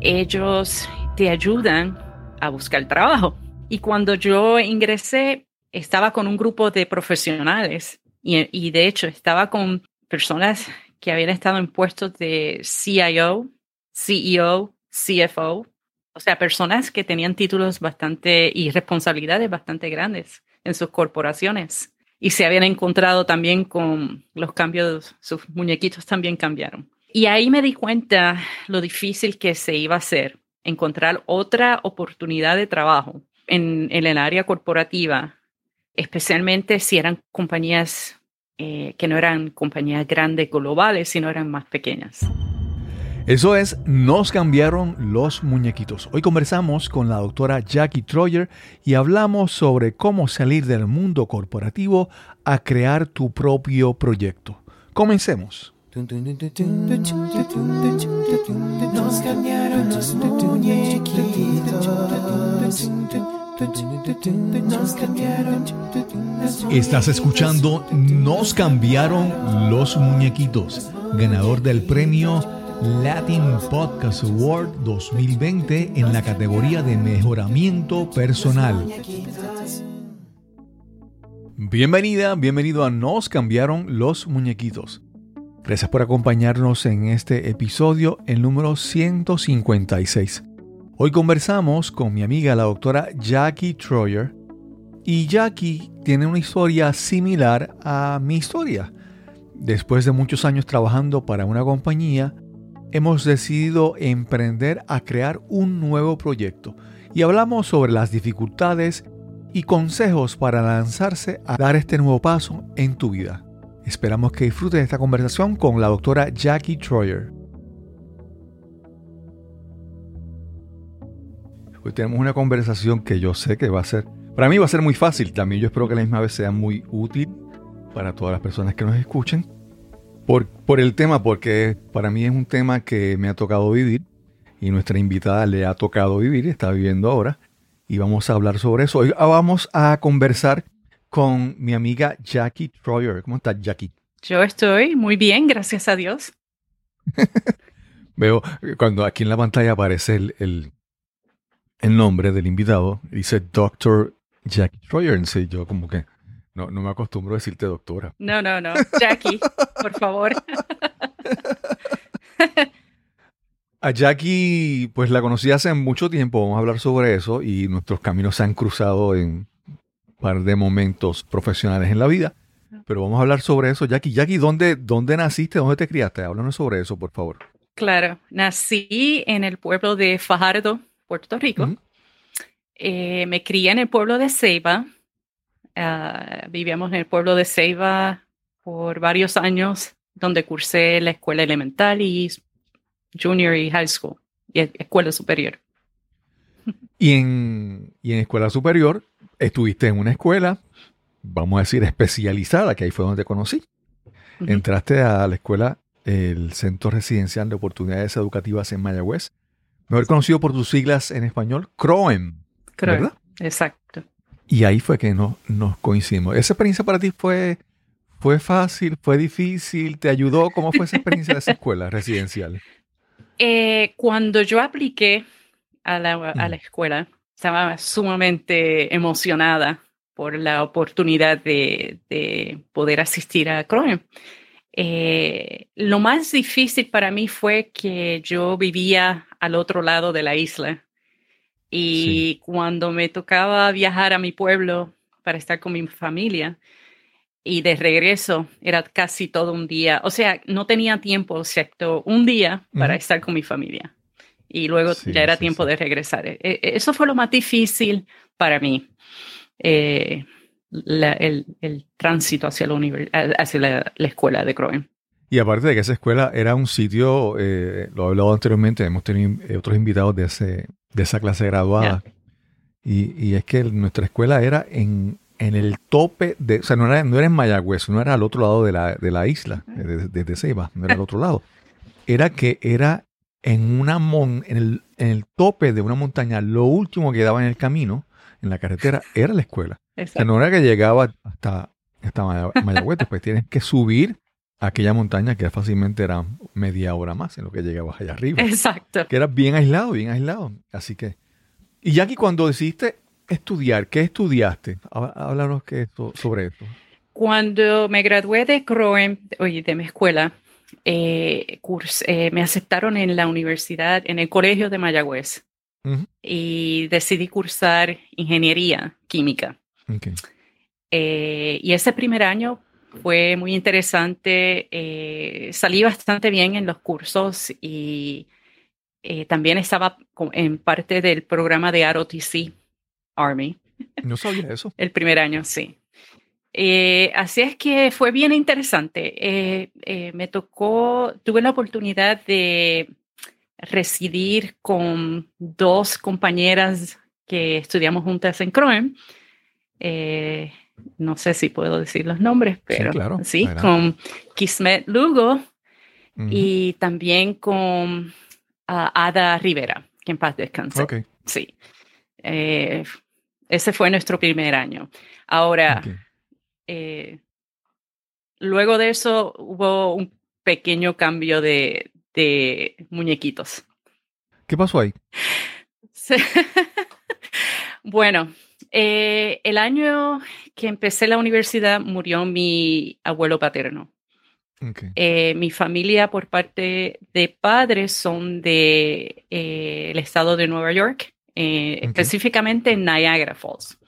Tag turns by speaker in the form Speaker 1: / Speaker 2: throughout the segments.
Speaker 1: ellos te ayudan a buscar trabajo. Y cuando yo ingresé, estaba con un grupo de profesionales y, y de hecho estaba con personas que habían estado en puestos de CIO, CEO, CFO, o sea, personas que tenían títulos bastante y responsabilidades bastante grandes en sus corporaciones y se habían encontrado también con los cambios, sus muñequitos también cambiaron. Y ahí me di cuenta lo difícil que se iba a hacer encontrar otra oportunidad de trabajo en, el área corporativa, especialmente si eran compañías eh, que no eran compañías grandes globales, sino eran más pequeñas.
Speaker 2: Eso es, nos cambiaron los muñequitos. Hoy conversamos con la doctora Jackie Troyer y hablamos sobre cómo salir del mundo corporativo a crear tu propio proyecto. Comencemos. Estás escuchando Nos cambiaron los muñequitos, ganador del premio Latin Podcast Award 2020 en la categoría de mejoramiento personal. Bienvenida, bienvenido a Nos cambiaron los muñequitos. Gracias por acompañarnos en este episodio, el número 156. Hoy conversamos con mi amiga la doctora Jackie Troyer y Jackie tiene una historia similar a mi historia. Después de muchos años trabajando para una compañía, hemos decidido emprender a crear un nuevo proyecto y hablamos sobre las dificultades y consejos para lanzarse a dar este nuevo paso en tu vida. Esperamos que disfrutes esta conversación con la doctora Jackie Troyer. Hoy tenemos una conversación que yo sé que va a ser, para mí va a ser muy fácil, también yo espero que la misma vez sea muy útil para todas las personas que nos escuchen, por, por el tema, porque para mí es un tema que me ha tocado vivir y nuestra invitada le ha tocado vivir, está viviendo ahora, y vamos a hablar sobre eso. Hoy vamos a conversar con mi amiga Jackie Troyer. ¿Cómo estás, Jackie?
Speaker 1: Yo estoy muy bien, gracias a Dios.
Speaker 2: Veo cuando aquí en la pantalla aparece el, el, el nombre del invitado, dice Dr. Jackie Troyer. Entonces yo como que no, no me acostumbro a decirte doctora.
Speaker 1: No, no, no. Jackie, por favor.
Speaker 2: A Jackie, pues la conocí hace mucho tiempo, vamos a hablar sobre eso, y nuestros caminos se han cruzado en par de momentos profesionales en la vida. Pero vamos a hablar sobre eso. Jackie, Jackie, ¿dónde, dónde naciste? ¿Dónde te criaste? Háblanos sobre eso, por favor.
Speaker 1: Claro, nací en el pueblo de Fajardo, Puerto Rico. Eh, me crié en el pueblo de Ceiba. Ah, vivíamos en el pueblo de Ceiba por varios años, donde cursé la escuela elemental y junior y high school y escuela superior.
Speaker 2: Y en, y en escuela superior estuviste en una escuela, vamos a decir, especializada, que ahí fue donde te conocí. Entraste a la escuela, el Centro Residencial de Oportunidades Educativas en Mayagüez, mejor conocido por tus siglas en español, CROEM. ¿Verdad?
Speaker 1: Exacto.
Speaker 2: Y ahí fue que nos, nos coincidimos. ¿Esa experiencia para ti fue, fue fácil, fue difícil? ¿Te ayudó? ¿Cómo fue esa experiencia de esa escuela residencial?
Speaker 1: Eh, cuando yo apliqué a la, a la escuela, estaba sumamente emocionada por la oportunidad de, de poder asistir a Chrome. Eh, lo más difícil para mí fue que yo vivía al otro lado de la isla y cuando me tocaba viajar a mi pueblo para estar con mi familia y de regreso era casi todo un día, o sea, no tenía tiempo excepto un día para estar con mi familia y luego ya era tiempo de regresar. E, e, eso fue lo más difícil para mí, eh, el, el, tránsito hacia, la, hacia la, escuela de Croen.
Speaker 2: Y aparte de que esa escuela era un sitio, eh, lo he hablado anteriormente, hemos tenido eh, otros invitados de, ese, de esa clase graduada, y, y, es que nuestra escuela era en, en, el tope de, o sea, no era, no era en Mayagüez, no era al otro lado de la, de la isla, desde de, de Ceiba, no era al otro lado. Era que era en, una mon, en, el, en el tope de una montaña, lo último que daba en el camino, en la carretera, era la escuela. O sea, no era que llegaba hasta, hasta Mayagüez, pues tienes que subir aquella montaña que fácilmente era media hora más en lo que llegabas allá arriba.
Speaker 1: Exacto.
Speaker 2: Que era bien aislado, bien aislado. Así que. Y Jackie, cuando decidiste estudiar, ¿qué estudiaste? Háblanos que esto, sobre esto.
Speaker 1: Cuando me gradué de Croen, oye, de mi escuela, eh, eh, me aceptaron en la universidad, en el colegio de Mayagüez. Y decidí cursar ingeniería química. Eh, y ese primer año fue muy interesante. Salí bastante bien en los cursos y también estaba en parte del programa de ROTC Army.
Speaker 2: No sabía eso.
Speaker 1: El primer año, sí. Eh, así es que fue bien interesante. me tocó, tuve la oportunidad de residir con dos compañeras que estudiamos juntas en Croen no sé si puedo decir los nombres, pero sí, con Kismet Lugo y también con Ada Rivera, que en paz descanse. Sí. Eh, ese fue nuestro primer año. Ahora, eh, luego de eso hubo un pequeño cambio de, de muñequitos.
Speaker 2: ¿Qué pasó ahí?
Speaker 1: bueno, eh, el año que empecé la universidad murió mi abuelo paterno. Eh, mi familia por parte de padres son de eh, el estado de Nueva York, específicamente en Niagara Falls.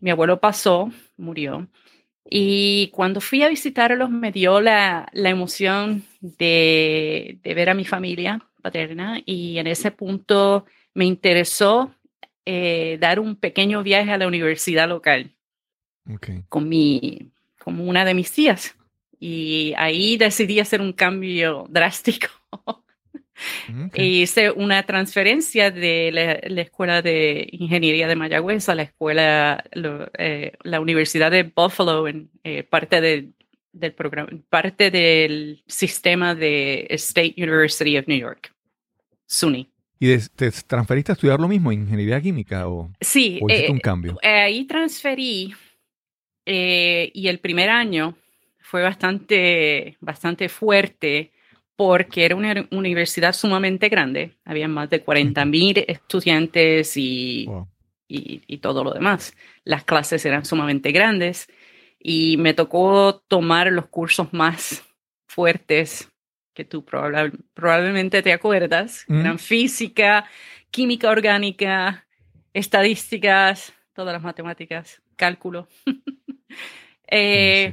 Speaker 1: Mi abuelo pasó, murió. Y cuando fui a visitarlos me dio la, la emoción de, de, ver a mi familia paterna y en ese punto me interesó eh, dar un pequeño viaje a la universidad local con, mi, con una de mis tías. Y ahí decidí hacer un cambio drástico. hice una transferencia de la, Escuela de Ingeniería de Mayagüez a la escuela, eh, la Universidad de Buffalo, en eh, parte del programa, parte del sistema de State University of New York, SUNY.
Speaker 2: ¿Y te transferiste a estudiar lo mismo, ingeniería química? O,
Speaker 1: sí,
Speaker 2: hiciste un cambio?
Speaker 1: Eh, ahí transferí eh, y el primer año fue bastante, bastante fuerte porque era una universidad sumamente grande. Había más de 40 mil estudiantes y, y, y todo lo demás. Las clases eran sumamente grandes y me tocó tomar los cursos más fuertes que tú probablemente te acuerdas, eran física, química orgánica, estadísticas, todas las matemáticas, cálculo. Eh,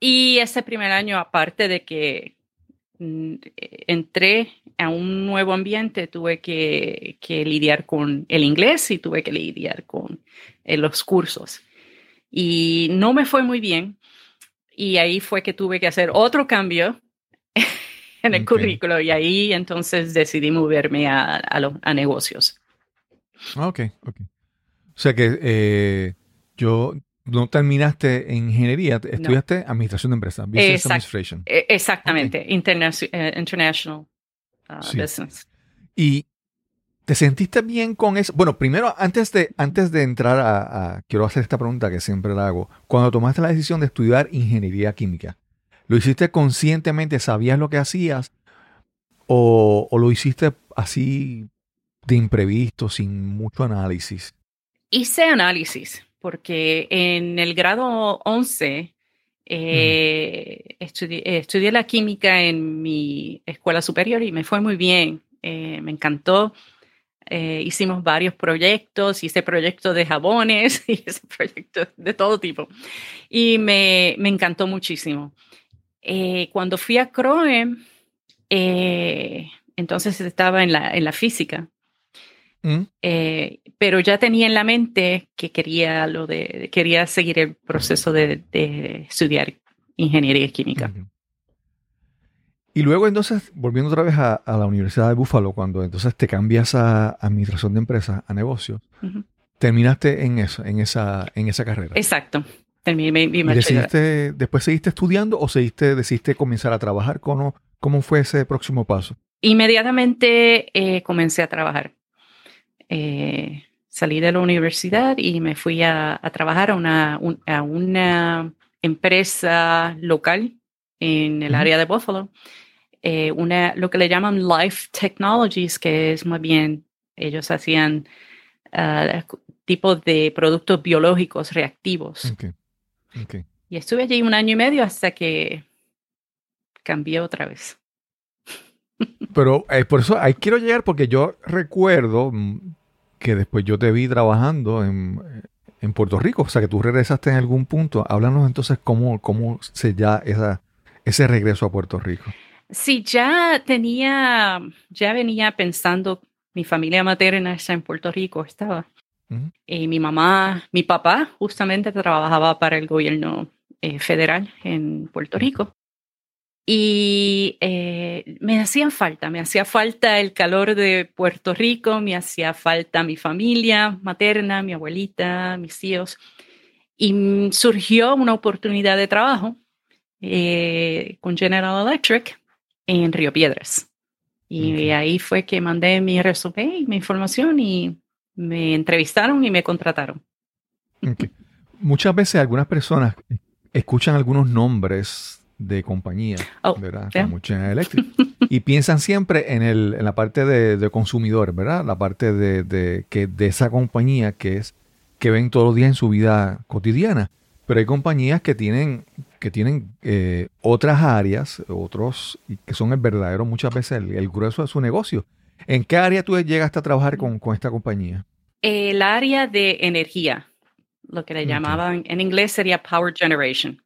Speaker 1: y ese primer año, aparte de que mm, entré a un nuevo ambiente, tuve que, lidiar con el inglés y tuve que lidiar con eh, los cursos. Y no me fue muy bien. Y ahí fue que tuve que hacer otro cambio en el currículo y ahí entonces decidí moverme a, a, negocios.
Speaker 2: Ah, ok, ok. O sea que eh, yo no terminaste en ingeniería, estudiaste administración de empresas, business administration.
Speaker 1: E, exactamente, eh, international uh, business.
Speaker 2: Y ¿Te sentiste bien con eso? Bueno, primero, antes de, antes de entrar a, a, Quiero hacer esta pregunta que siempre la hago. Cuando tomaste la decisión de estudiar ingeniería química, ¿Lo hiciste conscientemente? ¿Sabías lo que hacías? ¿O, lo hiciste así de imprevisto, sin mucho análisis?
Speaker 1: Hice análisis, porque en el grado 11 eh, estudié, la química en mi escuela superior y me fue muy bien. Eh, me encantó. Eh, hicimos varios proyectos, hice proyectos de jabones, hice proyectos de todo tipo. Y me, me encantó muchísimo. Cuando fui a Croe, eh, entonces estaba en la, en la física, mm. eh, pero ya tenía en la mente que quería, lo de, quería seguir el proceso de, estudiar ingeniería química.
Speaker 2: Y luego entonces, volviendo otra vez a, la Universidad de Buffalo, cuando entonces te cambias a administración de empresas, a negocios, terminaste en eso, en esa, en esa carrera.
Speaker 1: Exacto
Speaker 2: después seguiste estudiando o seguiste, decidiste comenzar a trabajar? ¿Cómo, cómo fue ese próximo paso?
Speaker 1: Inmediatamente eh, comencé a trabajar. Eh, salí de la universidad y me fui a, trabajar a una, a una empresa local en el área de Buffalo, eh, una, lo que le llaman Life Technologies, que es más bien, ellos hacían uh, tipos de productos biológicos reactivos. Y estuve allí un año y medio hasta que cambié otra vez.
Speaker 2: Pero eh, por eso ahí quiero llegar porque yo recuerdo mm, que después yo te vi trabajando en, en, Puerto Rico, o sea que tú regresaste en algún punto. Háblanos entonces cómo, cómo se ya esa, ese regreso a Puerto Rico.
Speaker 1: Sí, ya tenía, ya venía pensando, mi familia materna está en Puerto Rico, estaba. Y mi mamá, mi papá justamente trabajaba para el gobierno eh, federal en Puerto Rico. Y eh, me hacían falta, me hacía falta el calor de Puerto Rico, me hacía falta mi familia materna, mi abuelita, mis tíos. Y surgió una oportunidad de trabajo eh, con General Electric en Río Piedras. Y ahí fue que mandé mi resumen y mi información y me entrevistaron y me contrataron.
Speaker 2: Muchas veces algunas personas escuchan algunos nombres de compañía, oh, ¿verdad? Como Electric. y piensan siempre en, el, en la parte de, consumidor, ¿verdad? La parte de, que, de esa compañía que es que ven todos los días en su vida cotidiana. Pero hay compañías que tienen, que tienen eh, otras áreas, otros, que son el verdadero, muchas veces el, grueso de su negocio. ¿En qué área tú llegaste a trabajar con, con esta compañía?
Speaker 1: El área de energía, lo que le llamaban en inglés sería Power Generation.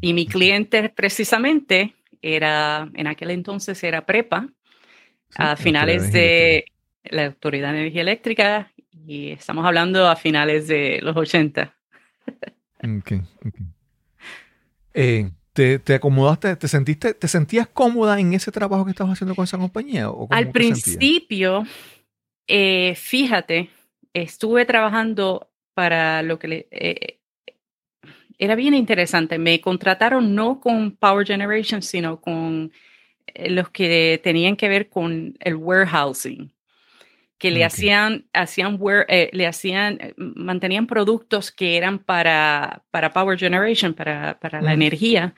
Speaker 1: Y mi cliente precisamente era, en aquel entonces era Prepa, a finales de la Autoridad de Energía Eléctrica, y estamos hablando a finales de los 80.
Speaker 2: Eh, ¿te, acomodaste, te sentiste, te sentías cómoda en ese trabajo que estabas haciendo con esa compañía?
Speaker 1: Al principio, eh, fíjate, estuve trabajando para lo que le, eh, era bien interesante. Me contrataron no con Power Generation, sino con eh, los que tenían que ver con el warehousing, que le hacían, hacían, eh, le hacían, eh, mantenían productos que eran para, para Power Generation, para, para la energía.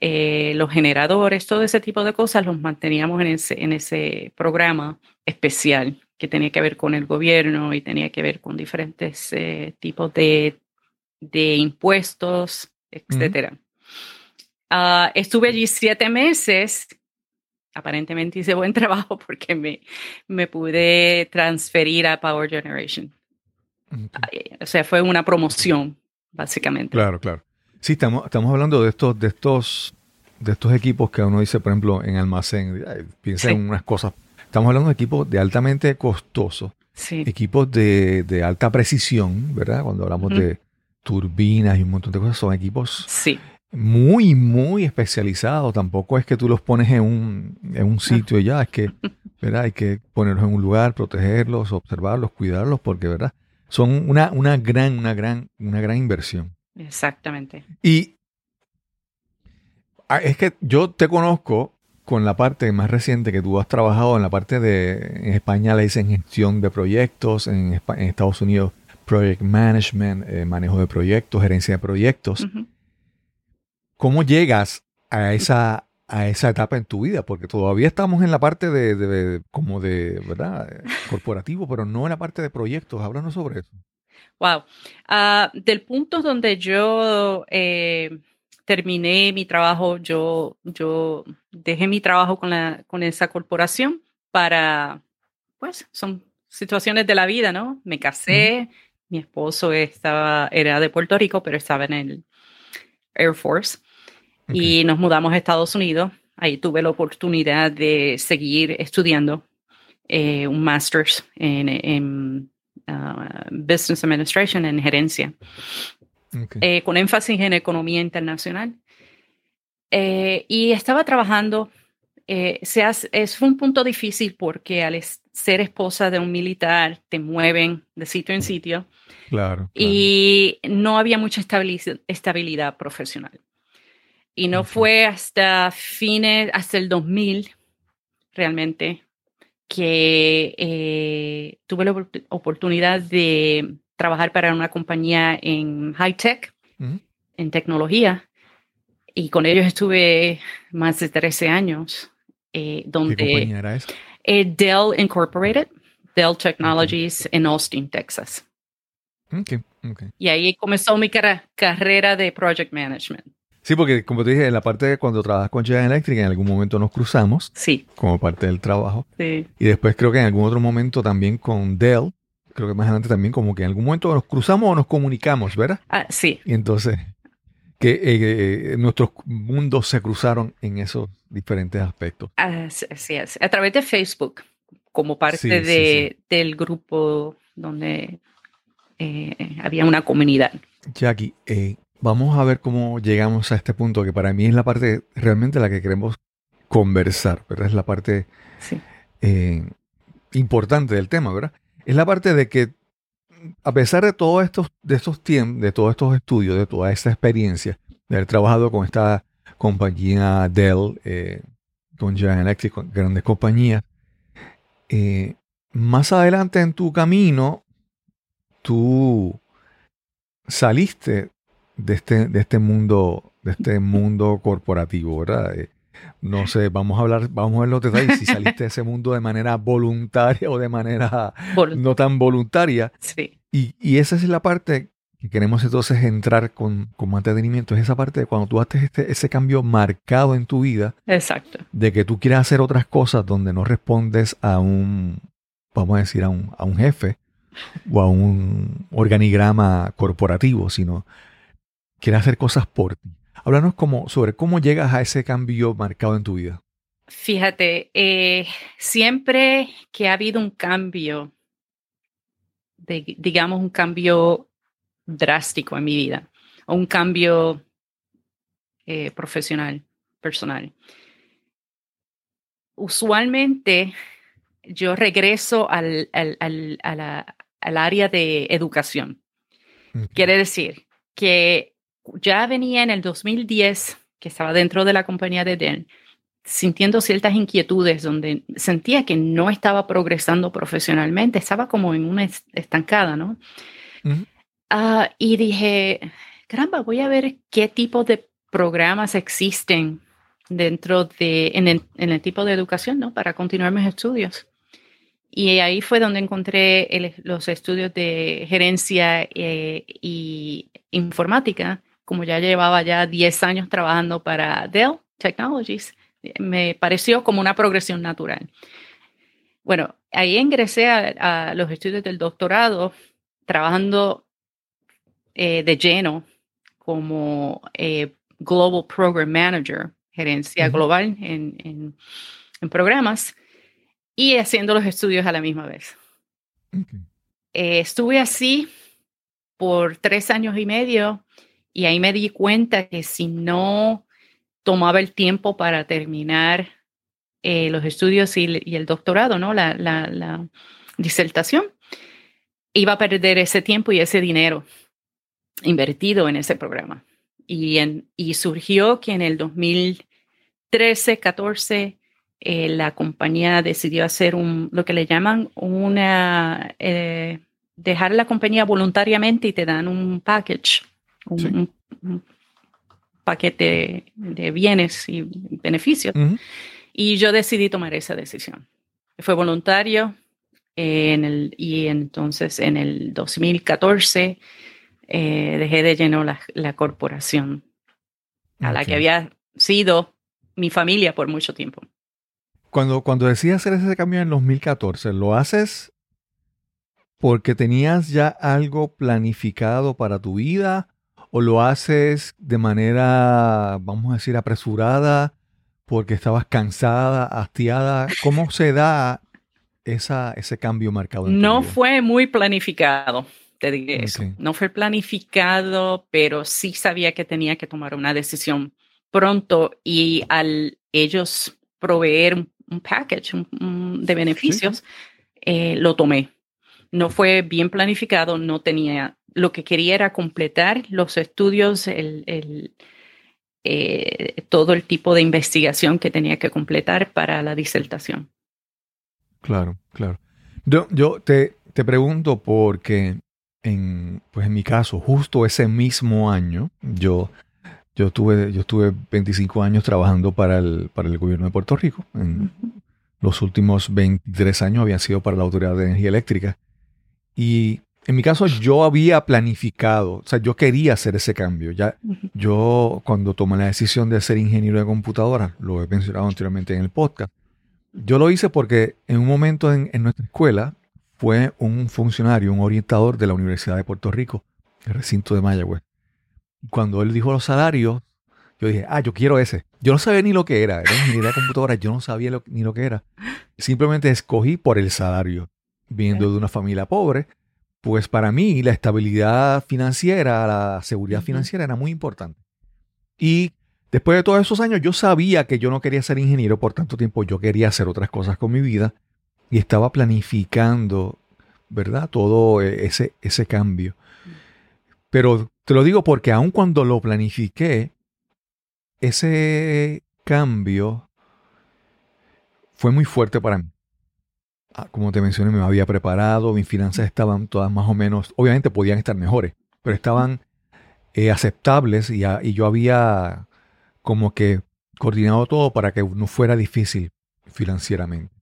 Speaker 1: los generadores, todo ese tipo de cosas los manteníamos en ese, en ese programa especial que tenía que ver con el gobierno y tenía que ver con diferentes tipos de de impuestos, etcétera. Ah, estuve allí siete meses. Aparentemente hice buen trabajo porque me, me pude transferir a Power Generation. O sea, fue una promoción, básicamente.
Speaker 2: Claro, claro. Sí, estamos, estamos hablando de estos, de estos, de estos equipos que uno dice, por ejemplo, en almacén. piensa en unas cosas. Estamos hablando de equipos de altamente costosos. Equipos de, de, alta precisión, ¿verdad? Cuando hablamos de, turbinas y un montón de cosas. Son equipos muy, muy especializados. Tampoco es que tú los pones en un, en un sitio y ya, es que ¿verdad? hay que ponerlos en un lugar, protegerlos, observarlos, cuidarlos, porque ¿verdad? son una, una, gran, una, gran, una gran inversión.
Speaker 1: Exactamente.
Speaker 2: Y ah, es que yo te conozco con la parte más reciente que tú has trabajado en la parte de, en España le dicen gestión de proyectos, en, en Estados Unidos project management, eh, manejo de proyectos, gerencia de proyectos. ¿Cómo llegas a esa, a esa etapa en tu vida? Porque todavía estamos en la parte de, como de, ¿verdad? Corporativo, pero no en la parte de proyectos. Háblanos sobre eso.
Speaker 1: Wow. Ah, del punto donde yo eh, terminé mi trabajo, yo, yo dejé mi trabajo con, la, con esa corporación para, pues, son situaciones de la vida, ¿no? Me casé, mi esposo estaba, era de Puerto Rico, pero estaba en el Air Force. Y nos mudamos a Estados Unidos. Ahí tuve la oportunidad de seguir estudiando eh, un master's en, uh, Business Administration, en gerencia, eh, con énfasis en economía internacional. Eh, y estaba trabajando, se es un punto difícil porque al ser esposa de un militar te mueven de sitio en sitio
Speaker 2: Claro,
Speaker 1: Y no había mucha estabilidad, profesional. Y no fue hasta fines, hasta el 2000, realmente, que eh, tuve la oportunidad de trabajar para una compañía en high tech, en tecnología. y con ellos estuve más de 13 años. Eh, donde,
Speaker 2: ¿Qué compañía era esa?
Speaker 1: Eh, Dell Incorporated, Dell Technologies en Austin, Texas.
Speaker 2: Okay, okay.
Speaker 1: Y ahí comenzó mi carrera de Project Management.
Speaker 2: Sí, porque como te dije, en la parte de cuando trabajas con General Electric, en algún momento nos cruzamos.
Speaker 1: Sí.
Speaker 2: Como parte del trabajo.
Speaker 1: Sí.
Speaker 2: Y después creo que en algún otro momento también con Dell, creo que más adelante también como que en algún momento nos cruzamos o nos comunicamos, ¿verdad?
Speaker 1: Ah, sí.
Speaker 2: Y entonces que eh, eh, nuestros mundos se cruzaron en esos diferentes aspectos.
Speaker 1: Así es, a través de Facebook, como parte de, del grupo donde eh, había una comunidad.
Speaker 2: Jackie, vamos a ver cómo llegamos a este punto, que para mí es la parte realmente la que queremos conversar, pero es la parte importante del tema, ¿verdad? Es la parte de que a pesar de todos estos, de estos tiempos, de todos estos estudios, de toda esta experiencia, de haber trabajado con esta compañía Dell, eh, con General Electric, con grandes compañías, eh, más adelante en tu camino, tú saliste de este, de este mundo, de este mundo corporativo, ¿verdad? Eh, no sé, vamos a hablar, vamos a ver los detalles, si saliste de ese mundo de manera voluntaria o de manera no tan voluntaria.
Speaker 1: Sí.
Speaker 2: Y, y, esa es la parte que queremos entonces entrar con, con más detenimiento, es esa parte de cuando tú haces este, ese cambio marcado en tu vida.
Speaker 1: Exacto.
Speaker 2: De que tú quieres hacer otras cosas donde no respondes a un, vamos a decir, a un, a un jefe o a un organigrama corporativo, sino quieres hacer cosas por ti. Háblanos como, sobre cómo llegas a ese cambio marcado en tu vida.
Speaker 1: Fíjate, eh, siempre que ha habido un cambio, digamos un cambio drástico en mi vida, o un cambio eh, profesional, personal, usualmente yo regreso al, área de educación. Quiere decir que ya venía en el 2010, que estaba dentro de la compañía de Dell, sintiendo ciertas inquietudes donde sentía que no estaba progresando profesionalmente, estaba como en una estancada, ¿no? Ah, y dije, caramba, voy a ver qué tipo de programas existen dentro de, en el, tipo de educación, ¿no? Para continuar mis estudios. Y ahí fue donde encontré los estudios de gerencia eh, y informática como ya llevaba ya 10 años trabajando para Dell Technologies, me pareció como una progresión natural. Bueno, ahí ingresé a, los estudios del doctorado trabajando eh, de lleno como eh, Global Program Manager, gerencia global en, programas, y haciendo los estudios a la misma vez. Eh, estuve así por tres años y medio y ahí me di cuenta que si no tomaba el tiempo para terminar eh, los estudios y, el doctorado, ¿no? La, disertación, iba a perder ese tiempo y ese dinero invertido en ese programa. Y, en, y surgió que en el 2013, 14, eh, la compañía decidió hacer lo que le llaman una, eh, dejar la compañía voluntariamente y te dan un package un, paquete de bienes y beneficios. Y yo decidí tomar esa decisión. Fue voluntario en el, y entonces en el 2014 eh, dejé de lleno la, corporación a la que había sido mi familia por mucho tiempo.
Speaker 2: Cuando, cuando decides hacer ese cambio en 2014, ¿lo haces porque tenías ya algo planificado para tu vida o lo haces de manera, vamos a decir, apresurada porque estabas cansada, hastiada? ¿Cómo se da esa, ese cambio marcado?
Speaker 1: no fue muy planificado, te diré eso. No fue planificado, pero sí sabía que tenía que tomar una decisión pronto y al ellos proveer un, package de beneficios, eh, lo tomé. No fue bien planificado, no tenía lo que quería era completar los estudios, el, eh, todo el tipo de investigación que tenía que completar para la disertación.
Speaker 2: Claro, claro. Yo, yo te, te, pregunto porque en, pues en mi caso, justo ese mismo año, yo Yo estuve, yo estuve 25 años trabajando para el, para el gobierno de Puerto Rico. En los últimos 23 años habían sido para la Autoridad de Energía Eléctrica. Y en mi caso yo había planificado, o sea, yo quería hacer ese cambio. Ya, yo cuando tomé la decisión de ser ingeniero de computadora, lo he mencionado anteriormente en el podcast, yo lo hice porque en un momento en, nuestra escuela fue un funcionario, un orientador de la Universidad de Puerto Rico, el recinto de Mayagüez. Cuando él dijo los salarios, yo dije, ah, yo quiero ese. Yo no sabía ni lo que era, era ingeniería de computadora, yo no sabía ni lo que era. Simplemente escogí por el salario, viendo de una familia pobre pues para mí la estabilidad financiera, la seguridad financiera era muy importante. Y después de todos esos años yo sabía que yo no quería ser ingeniero por tanto tiempo, yo quería hacer otras cosas con mi vida y estaba planificando, ¿verdad? Todo e, ese, ese cambio. Pero te lo digo porque aun cuando lo planifiqué, ese cambio fue muy fuerte para mí. Ah, como te mencioné, me había preparado, mis finanzas estaban todas más o menos, obviamente podían estar mejores, pero estaban eh, aceptables y, yo había como que coordinado todo para que no fuera difícil financieramente.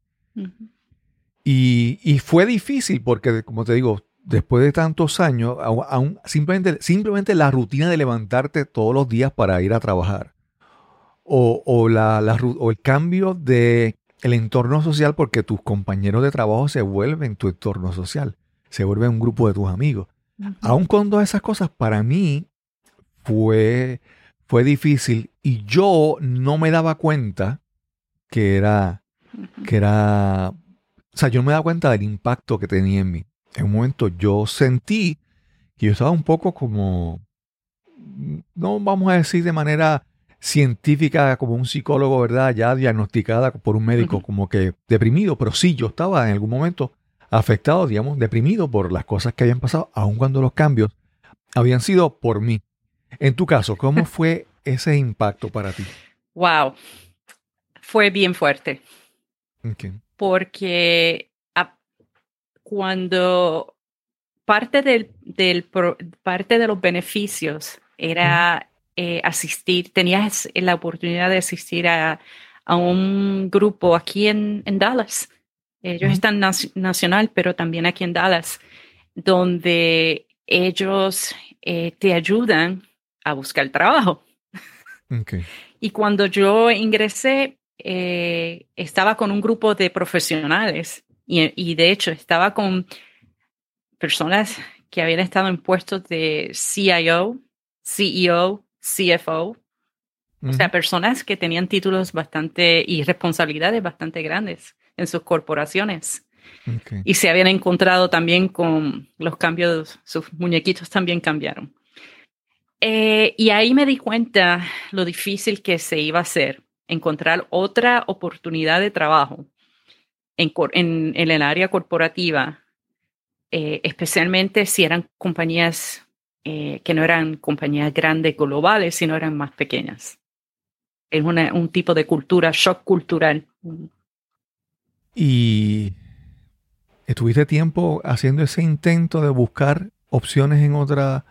Speaker 2: y, fue difícil porque, como te digo, después de tantos años, aún, simplemente, simplemente la rutina de levantarte todos los días para ir a trabajar o, la, o el cambio de el entorno social porque tus compañeros de trabajo se vuelven tu entorno social, se vuelven un grupo de tus amigos. Aún con todas esas cosas, para mí fue, fue difícil y yo no me daba cuenta que era, que era, o sea, yo no me daba cuenta del impacto que tenía en mí. En un momento yo sentí que yo estaba un poco como, no vamos a decir de manera científica como un psicólogo, ¿verdad? Ya diagnosticada por un médico como que deprimido, pero sí, yo estaba en algún momento afectado, digamos, deprimido por las cosas que habían pasado, aun cuando los cambios habían sido por mí. En tu caso, ¿cómo fue ese impacto para ti?
Speaker 1: Wow, fue bien fuerte. Porque cuando parte del, del parte de los beneficios era eh, asistir, tenías la oportunidad de asistir a, un grupo aquí en, Dallas. Ellos están nacional, pero también aquí en Dallas, donde ellos eh, te ayudan a buscar trabajo. Y cuando yo ingresé, eh, estaba con un grupo de profesionales y, y, de hecho estaba con personas que habían estado en puestos de CIO, CEO, CFO, o sea, personas que tenían títulos bastante y responsabilidades bastante grandes en sus corporaciones. Y se habían encontrado también con los cambios, sus muñequitos también cambiaron. Eh, y ahí me di cuenta lo difícil que se iba a hacer encontrar otra oportunidad de trabajo en, en, en el área corporativa, eh, especialmente si eran compañías eh, que no eran compañías grandes globales, sino eran más pequeñas. Es un tipo de cultura, shock cultural.
Speaker 2: ¿Y estuviste tiempo haciendo ese intento de buscar opciones en, otra,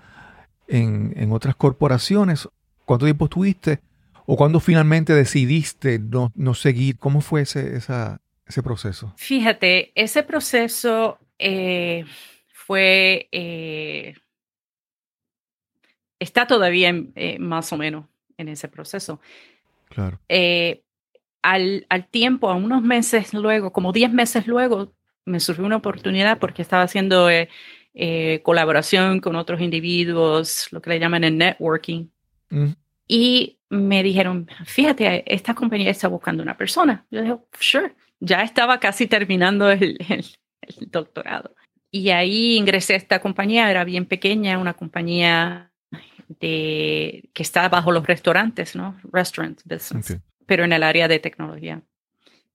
Speaker 2: en, en otras corporaciones? ¿Cuánto tiempo estuviste? ¿O cuándo finalmente decidiste no, no seguir? ¿Cómo fue ese, esa, ese proceso?
Speaker 1: Fíjate, ese proceso eh, fue eh, está todavía eh, más o menos en ese proceso.
Speaker 2: Claro.
Speaker 1: Eh, al, al, tiempo, a unos meses luego, como 10 meses luego, me surgió una oportunidad porque estaba haciendo eh, colaboración con otros individuos, lo que le llaman el networking. Mm. Y me dijeron, fíjate, esta compañía está buscando una persona. Yo dije, sure, ya estaba casi terminando el, el, el doctorado. Y ahí ingresé a esta compañía, era bien pequeña, una compañía de, que está bajo los restaurantes, ¿no? Restaurant business, pero en el área de tecnología.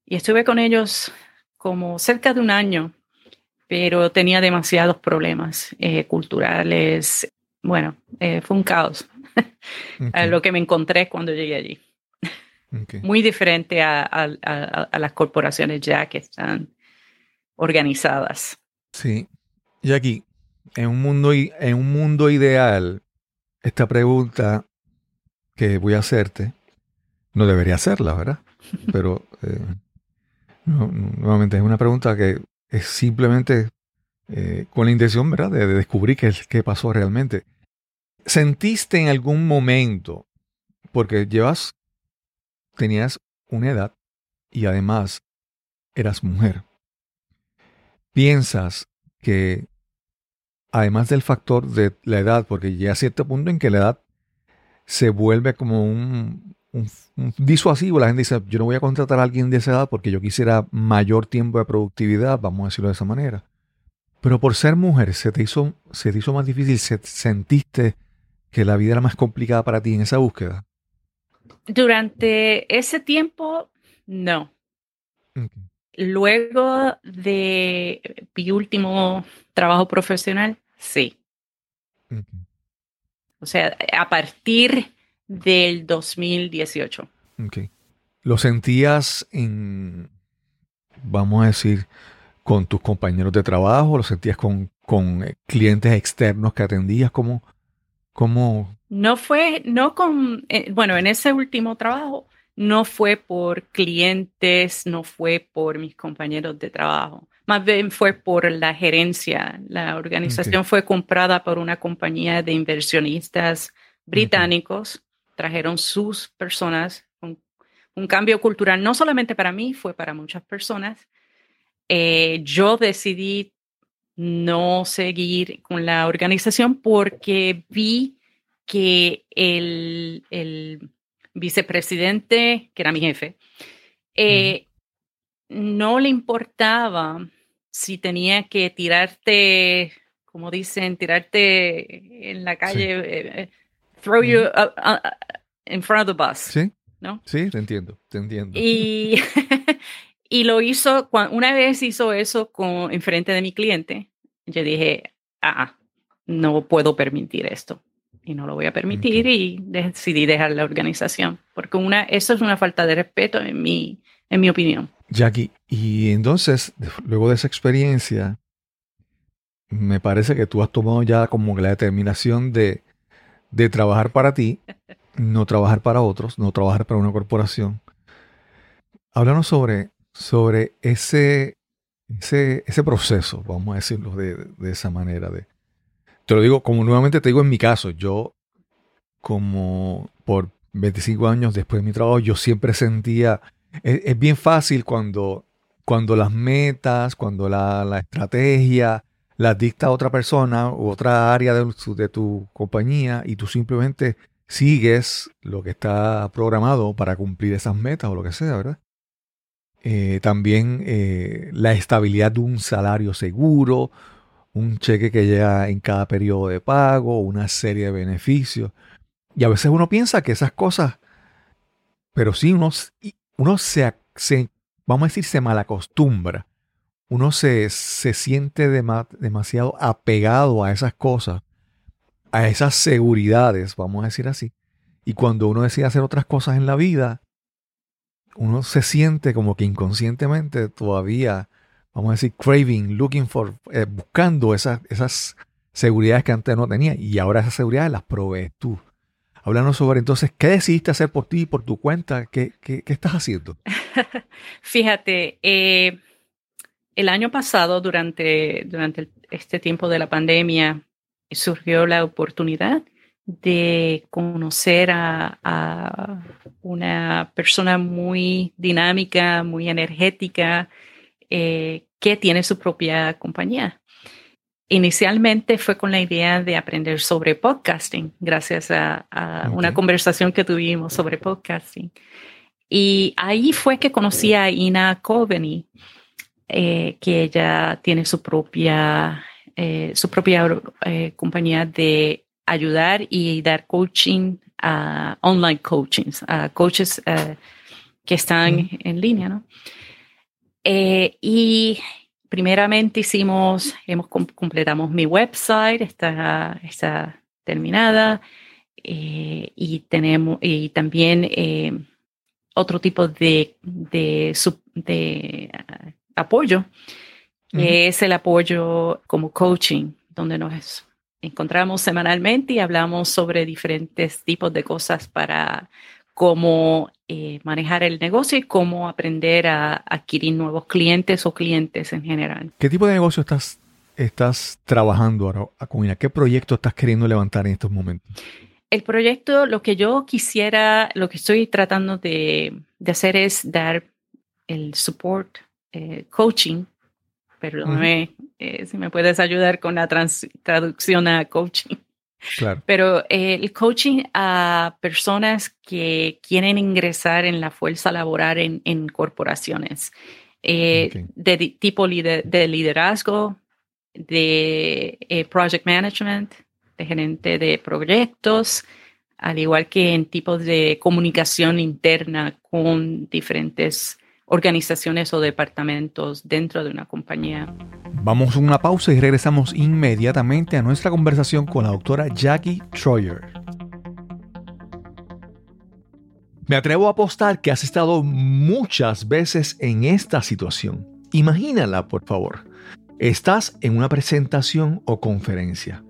Speaker 1: Y estuve con ellos como cerca de un año, pero tenía demasiados problemas eh, culturales. Bueno, eh, fue un caos lo que me encontré cuando llegué allí. Muy diferente a, a, las corporaciones ya que están organizadas.
Speaker 2: Sí. Y aquí, en un mundo, en un mundo ideal, esta pregunta que voy a hacerte, no debería hacerla, ¿verdad? Pero eh, nuevamente es una pregunta que es simplemente eh, con la intención, ¿verdad?, de, descubrir qué, qué pasó realmente. ¿Sentiste en algún momento, porque llevas, tenías una edad y además eras mujer, piensas que además del factor de la edad, porque llega a cierto punto en que la edad se vuelve como un, disuasivo. La gente dice, yo no voy a contratar a alguien de esa edad porque yo quisiera mayor tiempo de productividad, vamos a decirlo de esa manera. Pero por ser mujer, ¿se te hizo, se te hizo más difícil? ¿Sentiste que la vida era más complicada para ti en esa búsqueda?
Speaker 1: Durante ese tiempo, no. Luego de mi último trabajo profesional, sí. O sea, a partir del 2018.
Speaker 2: Okay. ¿Lo sentías en, vamos a decir, con tus compañeros de trabajo? ¿Lo sentías con, con eh, clientes externos que atendías? ¿Cómo, cómo?
Speaker 1: No fue, no con, eh, bueno, en ese último trabajo no fue por clientes, no fue por mis compañeros de trabajo, más bien fue por la gerencia. La organización fue comprada por una compañía de inversionistas británicos, trajeron sus personas, un, un, cambio cultural no solamente para mí, fue para muchas personas. Eh, yo decidí no seguir con la organización porque vi que el, el vicepresidente, que era mi jefe, eh, no le importaba si tenía que tirarte, como dicen, tirarte en la calle, eh, eh, throw you in front of the bus.
Speaker 2: Sí. ¿no? Sí, te entiendo, te entiendo.
Speaker 1: Y, y lo hizo, una vez hizo eso con, en frente de mi cliente, yo dije, ah, no puedo permitir esto y no lo voy a permitir y decidí dejar la organización, porque una, eso es una falta de respeto en mi, en mi opinión.
Speaker 2: Jackie, y entonces, luego de esa experiencia, me parece que tú has tomado ya como la determinación de, de trabajar para ti, no trabajar para otros, no trabajar para una corporación. Háblanos sobre, sobre ese, ese, ese proceso, vamos a decirlo de, de esa manera, de, te lo digo, como nuevamente te digo en mi caso, yo como por 25 años después de mi trabajo, yo siempre sentía, es, bien fácil cuando, cuando las metas, cuando la, estrategia las dicta otra persona u otra área de, de tu compañía y tú simplemente sigues lo que está programado para cumplir esas metas o lo que sea, ¿verdad? Eh, también eh, la estabilidad de un salario seguro, un cheque que llega en cada periodo de pago, una serie de beneficios. Y a veces uno piensa que esas cosas, pero sí, uno, uno se, vamos a decir, se malacostumbra. Uno se, se siente demasiado apegado a esas cosas, a esas seguridades, vamos a decir así. Y cuando uno decide hacer otras cosas en la vida, uno se siente como que inconscientemente todavía vamos a decir, craving, looking for, eh, buscando esas, esas seguridades que antes no tenía y ahora esas seguridades las provees tú. Háblanos sobre entonces, ¿qué decidiste hacer por ti, por tu cuenta? ¿Qué, qué, estás haciendo?
Speaker 1: Fíjate, eh, el año pasado, durante, durante este tiempo de la pandemia, surgió la oportunidad de conocer a, a una persona muy dinámica, muy energética, eh, que tiene su propia compañía. Inicialmente fue con la idea de aprender sobre podcasting, gracias a, una conversación que tuvimos sobre podcasting. Y ahí fue que conocí a Ina Coveney, eh, que ella tiene su propia, eh, su propia compañía de ayudar y dar coaching, a online coaching, a coaches que están en línea, ¿no? Eh, y primeramente hicimos, hemos completamos mi website, está, está terminada eh, y tenemos y también eh, otro tipo de, de, de apoyo, que es el apoyo como coaching, donde nos encontramos semanalmente y hablamos sobre diferentes tipos de cosas para cómo eh, manejar el negocio y cómo aprender a adquirir nuevos clientes o clientes en general.
Speaker 2: ¿Qué tipo de negocio estás, estás trabajando ahora, Acuña? ¿Qué proyecto estás queriendo levantar en estos momentos?
Speaker 1: El proyecto, lo que yo quisiera, lo que estoy tratando de, hacer es dar el support, eh, coaching, perdóname eh, si me puedes ayudar con la traducción a coaching. Pero eh, el coaching a personas que quieren ingresar en la fuerza laboral en, corporaciones, eh, de tipo de liderazgo, de eh, project management, de gerente de proyectos, al igual que en tipos de comunicación interna con diferentes organizaciones o departamentos dentro de una compañía.
Speaker 2: Vamos a una pausa y regresamos inmediatamente a nuestra conversación con la doctora Jackie Troyer. Me atrevo a apostar que has estado muchas veces en esta situación. Imagínala, por favor. Estás en una presentación o conferencia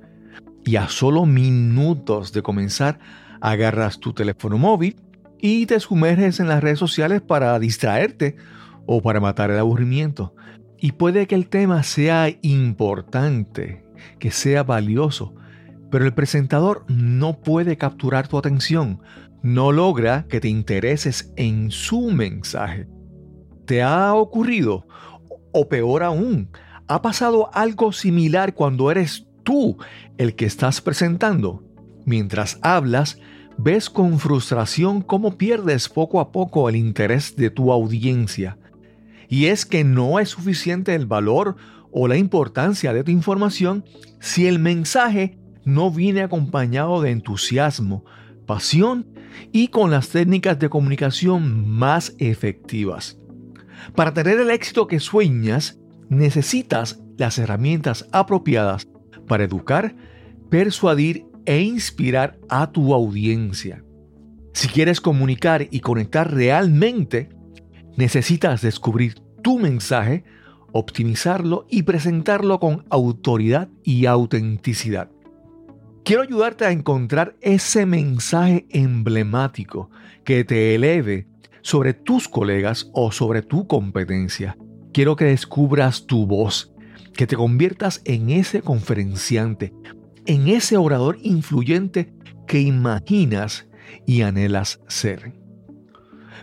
Speaker 2: y a solo minutos de comenzar agarras tu teléfono móvil y te sumerges en las redes sociales para distraerte o para matar el aburrimiento. Y puede que el tema sea importante, que sea valioso, pero el presentador no puede capturar tu atención, no logra que te intereses en su mensaje. ¿Te ha ocurrido? O peor aún, ¿ha pasado algo similar cuando eres tú el que estás presentando? Mientras hablas, ves con frustración cómo pierdes poco a poco el interés de tu audiencia. Y es que no es suficiente el valor o la importancia de tu información si el mensaje no viene acompañado de entusiasmo, pasión y con las técnicas de comunicación más efectivas. Para tener el éxito que sueñas, necesitas las herramientas apropiadas para educar, persuadir e inspirar a tu audiencia. Si quieres comunicar y conectar realmente, necesitas descubrir tu mensaje, optimizarlo y presentarlo con autoridad y autenticidad. Quiero ayudarte a encontrar ese mensaje emblemático que te eleve sobre tus colegas o sobre tu competencia. Quiero que descubras tu voz, que te conviertas en ese conferenciante, en ese orador influyente que imaginas y anhelas ser.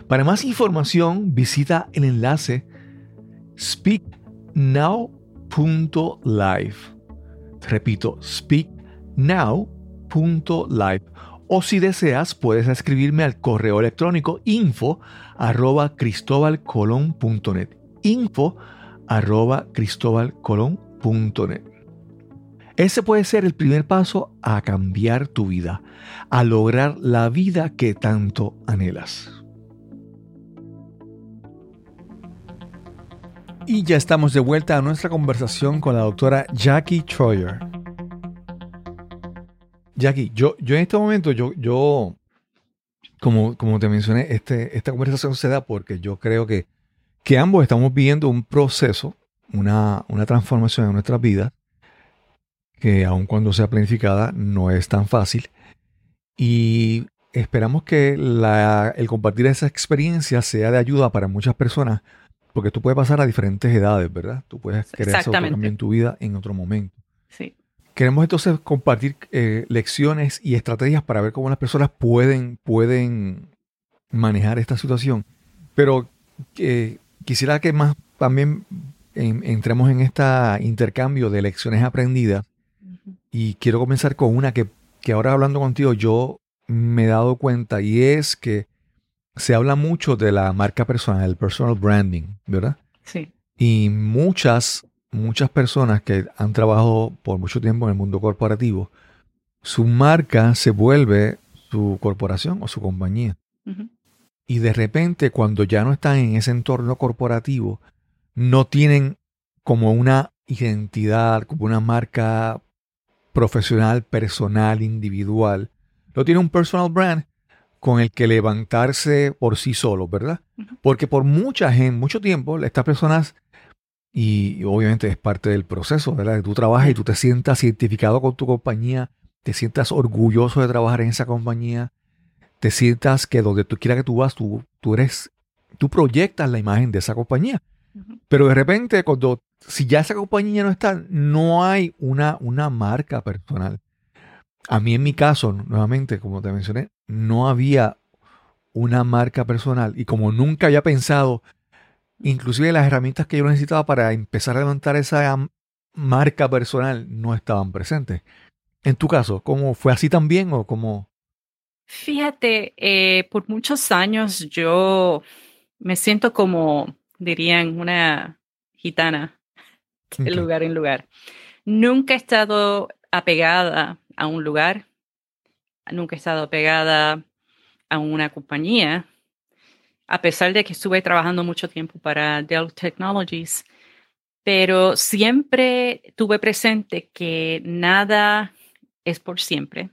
Speaker 2: Para más información visita el enlace speaknow.live. Repito, speaknow.live. O si deseas, puedes escribirme al correo electrónico info arroba cristobalcolon.net. Info arroba cristobalcolon.net. Ese puede ser el primer paso a cambiar tu vida, a lograr la vida que tanto anhelas. Y ya estamos de vuelta a nuestra conversación con la doctora Jackie Troyer. Jackie, yo, yo en este momento, yo, yo como, como te mencioné, este, esta conversación se da porque yo creo que, que ambos estamos viviendo un proceso, una, una transformación en nuestras vidas, que aun cuando sea planificada no es tan fácil. Y esperamos que el compartir esa experiencia sea de ayuda para muchas personas, porque tú puedes pasar a diferentes edades, ¿verdad? Tú puedes querer hacer otro cambio en tu vida en otro momento.
Speaker 1: Sí.
Speaker 2: Queremos entonces compartir eh, lecciones y estrategias para ver cómo las personas pueden, pueden manejar esta situación. Pero eh, quisiera que más también entremos en este intercambio de lecciones aprendidas y quiero comenzar con una que, ahora hablando contigo yo me he dado cuenta y es que se habla mucho de la marca personal, el personal branding, ¿verdad?
Speaker 1: Sí.
Speaker 2: Y muchas, muchas personas que han trabajado por mucho tiempo en el mundo corporativo, su marca se vuelve su corporación o su compañía. Y de repente, cuando ya no están en ese entorno corporativo, no tienen como una identidad, como una marca profesional, personal, individual. Lo tiene un personal brand con el que levantarse por sí solo, ¿verdad? Porque por mucha gente, mucho tiempo, estas personas y obviamente es parte del proceso, ¿verdad? Tú trabajas y tú te sientas identificado con tu compañía, te sientas orgulloso de trabajar en esa compañía, te sientas que donde tú quieras que tú vas, tú, tú eres, tú proyectas la imagen de esa compañía. Pero de repente, cuando, si ya esa compañía no está, no hay una, una marca personal. A mí en mi caso, nuevamente, como te mencioné, no había una marca personal y como nunca había pensado, inclusive las herramientas que yo necesitaba para empezar a levantar esa marca personal no estaban presentes. En tu caso, ¿cómo fue así también o cómo?
Speaker 1: Fíjate, eh, por muchos años yo me siento como, dirían, una gitana de lugar en lugar. Nunca he estado apegada a un lugar, nunca he estado apegada a una compañía, a pesar de que estuve trabajando mucho tiempo para Dell Technologies, pero siempre tuve presente que nada es por siempre,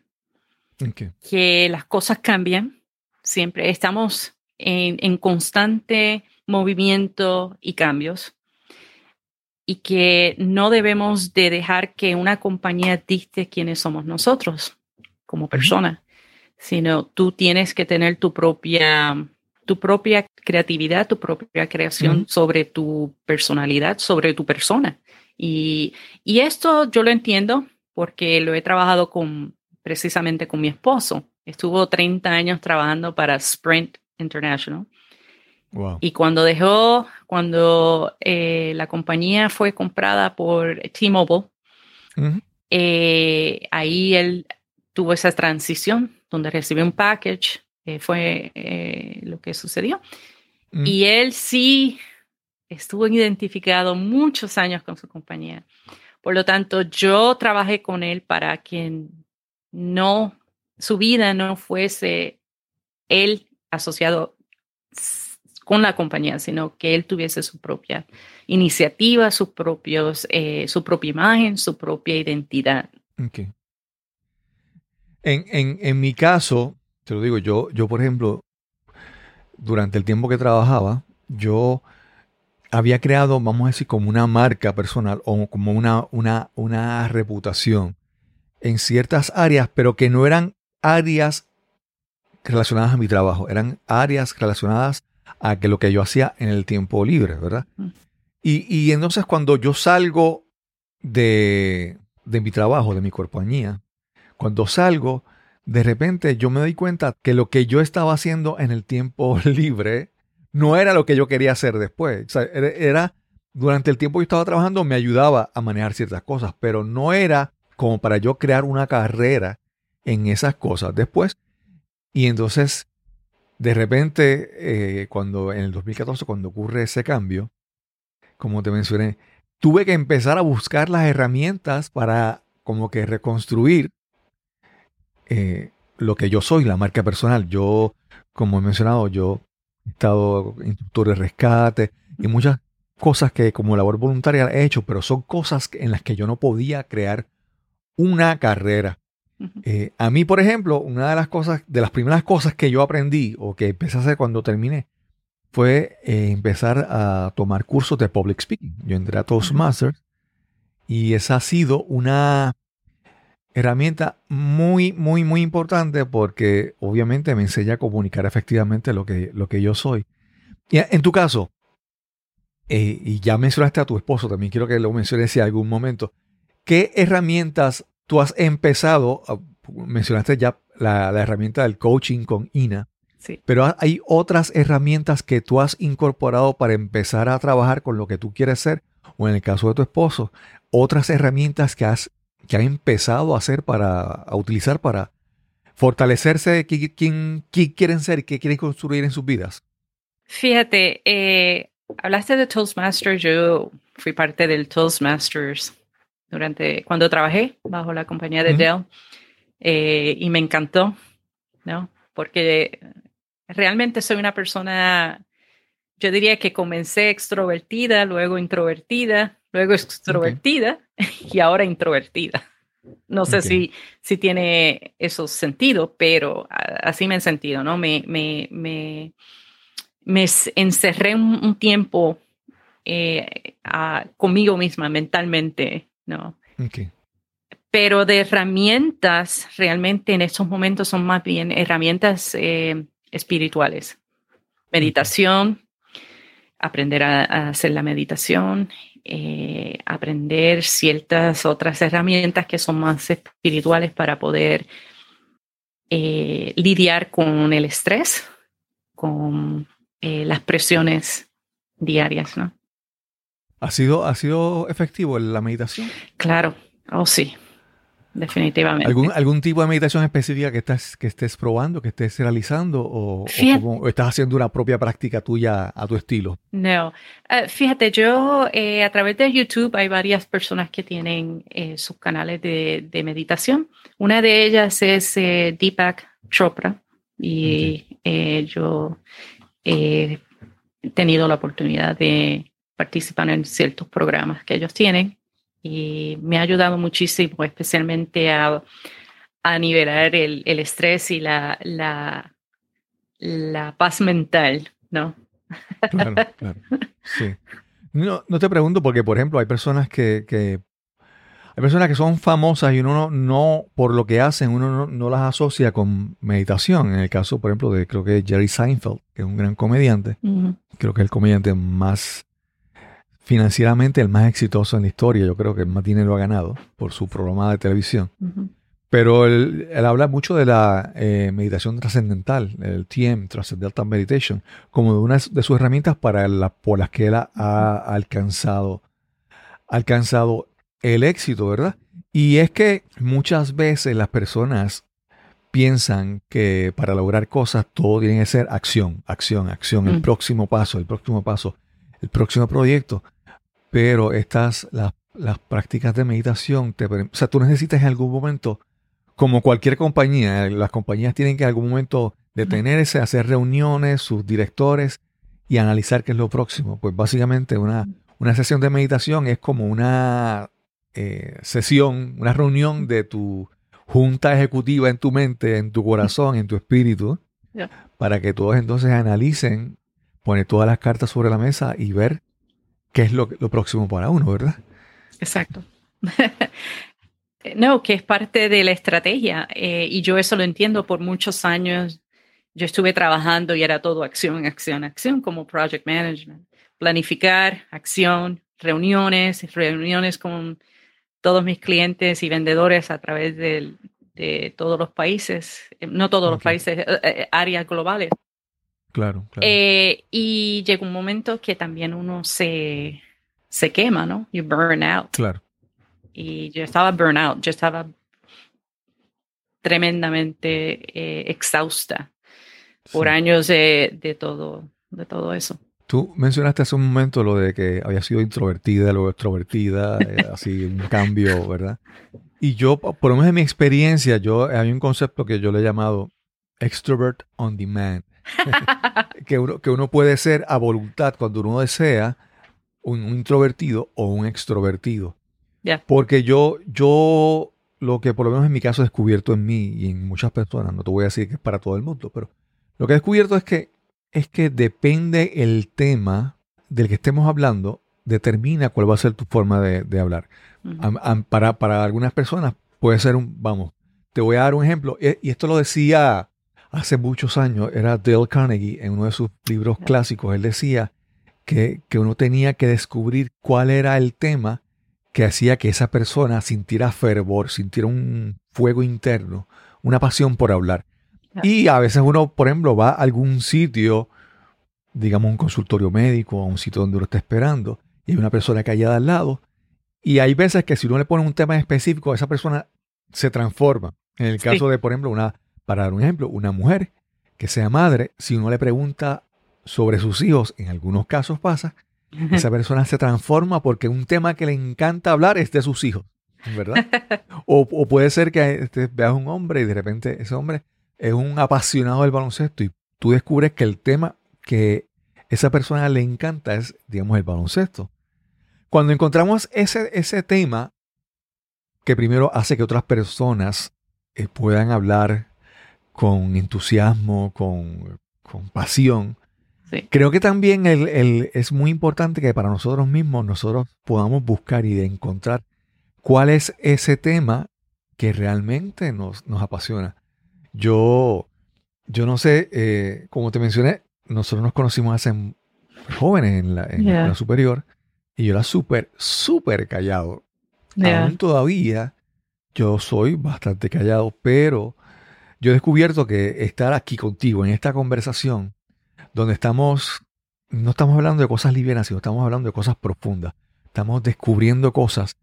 Speaker 1: que las cosas cambian, siempre. Estamos en, en constante movimiento y cambios y que no debemos de dejar que una compañía dicte quiénes somos nosotros como personas, sino tú tienes que tener tu propia, tu propia creatividad, tu propia creación sobre tu personalidad, sobre tu persona. Y, y esto yo lo entiendo porque lo he trabajado con precisamente con mi esposo. Estuvo 30 años trabajando para Sprint International. Y cuando dejó, cuando eh, la compañía fue comprada por T-Mobile, eh, ahí él tuvo esa transición donde recibió un package, eh, fue lo que sucedió. Y él sí estuvo identificado muchos años con su compañía. Por lo tanto, yo trabajé con él para quien no, su vida no fuese él asociado con la compañía, sino que él tuviese su propia iniciativa, sus propios, eh, su propia imagen, su propia identidad.
Speaker 2: En, en, en, mi caso, te lo digo, yo, yo, por ejemplo, durante el tiempo que trabajaba, yo había creado, vamos a decir, como una marca personal o como una, una, una reputación en ciertas áreas, pero que no eran áreas relacionadas a mi trabajo, eran áreas relacionadas a que lo que yo hacía en el tiempo libre, ¿verdad? Mm. Y, y entonces cuando yo salgo de, de mi trabajo, de mi compañía, cuando salgo, de repente yo me doy cuenta que lo que yo estaba haciendo en el tiempo libre no era lo que yo quería hacer después. O sea, era, durante el tiempo que yo estaba trabajando, me ayudaba a manejar ciertas cosas, pero no era como para yo crear una carrera en esas cosas después. Y entonces, de repente, eh, cuando en el 2014, cuando ocurre ese cambio, como te mencioné, tuve que empezar a buscar las herramientas para como que reconstruir eh, lo que yo soy, la marca personal. Yo, como he mencionado, yo he estado instructor de rescate y muchas cosas que como labor voluntaria he hecho, pero son cosas en las que yo no podía crear una carrera. Eh, a mí, por ejemplo, una de las cosas, de las primeras cosas que yo aprendí o que empecé a hacer cuando terminé, fue eh, empezar a tomar cursos de public speaking. Yo entré a Toastmasters y esa ha sido una herramienta muy, muy, muy importante porque obviamente me enseña a comunicar efectivamente lo que, lo que yo soy. Y en tu caso, eh, y ya mencionaste a tu esposo, también quiero que lo menciones en algún momento, ¿qué herramientas tú has empezado? mencionaste ya la, herramienta del coaching con INA,
Speaker 1: sí.
Speaker 2: pero hay otras herramientas que tú has incorporado para empezar a trabajar con lo que tú quieres ser, o en el caso de tu esposo, otras herramientas que has que han empezado a hacer para a utilizar para fortalecerse quién quieren ser y qué quieren construir en sus vidas?
Speaker 1: Fíjate, eh, hablaste de Toastmasters, yo fui parte del Toastmasters durante cuando trabajé bajo la compañía de Dell eh, y me encantó, ¿no? Porque realmente soy una persona, yo diría que comencé extrovertida, luego introvertida, luego extrovertida y ahora introvertida. No sé si, si tiene esos sentido, pero así me he sentido, ¿no? Me, me, me, me encerré un, tiempo eh, conmigo misma mentalmente, ¿no? Pero de herramientas, realmente en estos momentos son más bien herramientas eh, espirituales. Meditación, aprender a, hacer la meditación, eh, aprender ciertas otras herramientas que son más espirituales para poder lidiar con el estrés, con las presiones diarias, ¿no?
Speaker 2: ¿Ha sido, ¿Ha sido efectivo la meditación?
Speaker 1: Claro, oh sí, definitivamente.
Speaker 2: ¿Algún, algún tipo de meditación específica que, estás, que estés probando, que estés realizando o, estás haciendo una propia práctica tuya a tu estilo?
Speaker 1: No, eh, fíjate, yo eh, a través de YouTube hay varias personas que tienen eh, sus canales de, meditación. Una de ellas es Deepak Chopra y yo he tenido la oportunidad de participan en ciertos programas que ellos tienen y me ha ayudado muchísimo, especialmente a, a nivelar el, el, estrés y la, la, la paz mental, ¿no?
Speaker 2: Claro, claro. Sí. No, no te pregunto porque, por ejemplo, hay personas que, que hay personas que son famosas y uno no, por lo que hacen, uno no, las asocia con meditación. En el caso, por ejemplo, de creo que Jerry Seinfeld, que es un gran comediante. Creo que es el comediante más financieramente el más exitoso en la historia. Yo creo que el más dinero ha ganado por su programa de televisión. Pero él, habla mucho de la eh, meditación trascendental, el TM, Transcendental Meditation, como de una de sus herramientas para la, por las que él ha, alcanzado, alcanzado el éxito, ¿verdad? Y es que muchas veces las personas piensan que para lograr cosas todo tiene que ser acción, acción, acción, el próximo paso, el próximo paso el próximo proyecto. Pero estas, las, las prácticas de meditación, te, o sea, tú necesitas en algún momento, como cualquier compañía, las compañías tienen que en algún momento detenerse, hacer reuniones, sus directores y analizar qué es lo próximo. Pues básicamente una, una sesión de meditación es como una eh, sesión, una reunión de tu junta ejecutiva en tu mente, en tu corazón, en tu espíritu, para que todos entonces analicen poner todas las cartas sobre la mesa y ver qué es lo, próximo para uno, ¿verdad?
Speaker 1: Exacto. no, que es parte de la estrategia eh, y yo eso lo entiendo por muchos años. Yo estuve trabajando y era todo acción, acción, acción como project management. Planificar, acción, reuniones, reuniones con todos mis clientes y vendedores a través de, todos los países, eh, no todos los países, eh, áreas globales.
Speaker 2: Claro, claro.
Speaker 1: Eh, y llega un momento que también uno se, se quema, ¿no? You burn out.
Speaker 2: Claro.
Speaker 1: Y yo estaba burn out, yo estaba tremendamente eh, exhausta por años de, de, todo, de todo eso.
Speaker 2: Tú mencionaste hace un momento lo de que había sido introvertida, luego extrovertida, eh, así un cambio, ¿verdad? Y yo, por lo menos en mi experiencia, yo hay un concepto que yo le he llamado extrovert on demand. que, uno, que uno puede ser a voluntad cuando uno desea un, introvertido o un extrovertido. Porque yo, yo, lo que por lo menos en mi caso he descubierto en mí y en muchas personas, no te voy a decir que es para todo el mundo, pero lo que he descubierto es que, es que depende el tema del que estemos hablando, determina cuál va a ser tu forma de, hablar. para, para algunas personas puede ser un, vamos, te voy a dar un ejemplo, y esto lo decía hace muchos años, era Dale Carnegie, en uno de sus libros clásicos, él decía que, uno tenía que descubrir cuál era el tema que hacía que esa persona sintiera fervor, sintiera un fuego interno, una pasión por hablar. Y a veces uno, por ejemplo, va a algún sitio, digamos un consultorio médico, a un sitio donde uno está esperando, y hay una persona callada al lado, y hay veces que si uno le pone un tema específico, esa persona se transforma. En el caso de, por ejemplo, una para dar un ejemplo, una mujer que sea madre, si uno le pregunta sobre sus hijos, en algunos casos pasa, esa persona se transforma porque un tema que le encanta hablar es de sus hijos, ¿verdad? O, puede ser que este, veas un hombre y de repente ese hombre es un apasionado del baloncesto y tú descubres que el tema que esa persona le encanta es, digamos, el baloncesto. Cuando encontramos ese, ese tema que primero hace que otras personas eh, puedan hablar con entusiasmo, con, pasión, Creo que también el, es muy importante que para nosotros mismos nosotros podamos buscar y encontrar cuál es ese tema que realmente nos, nos apasiona. Yo, yo no sé, eh, como te mencioné, nosotros nos conocimos hace jóvenes en la, en superior y yo era súper, súper callado. Aún todavía yo soy bastante callado, pero yo he descubierto que estar aquí contigo en esta conversación, donde estamos, no estamos hablando de cosas livianas, sino estamos hablando de cosas profundas. Estamos descubriendo cosas.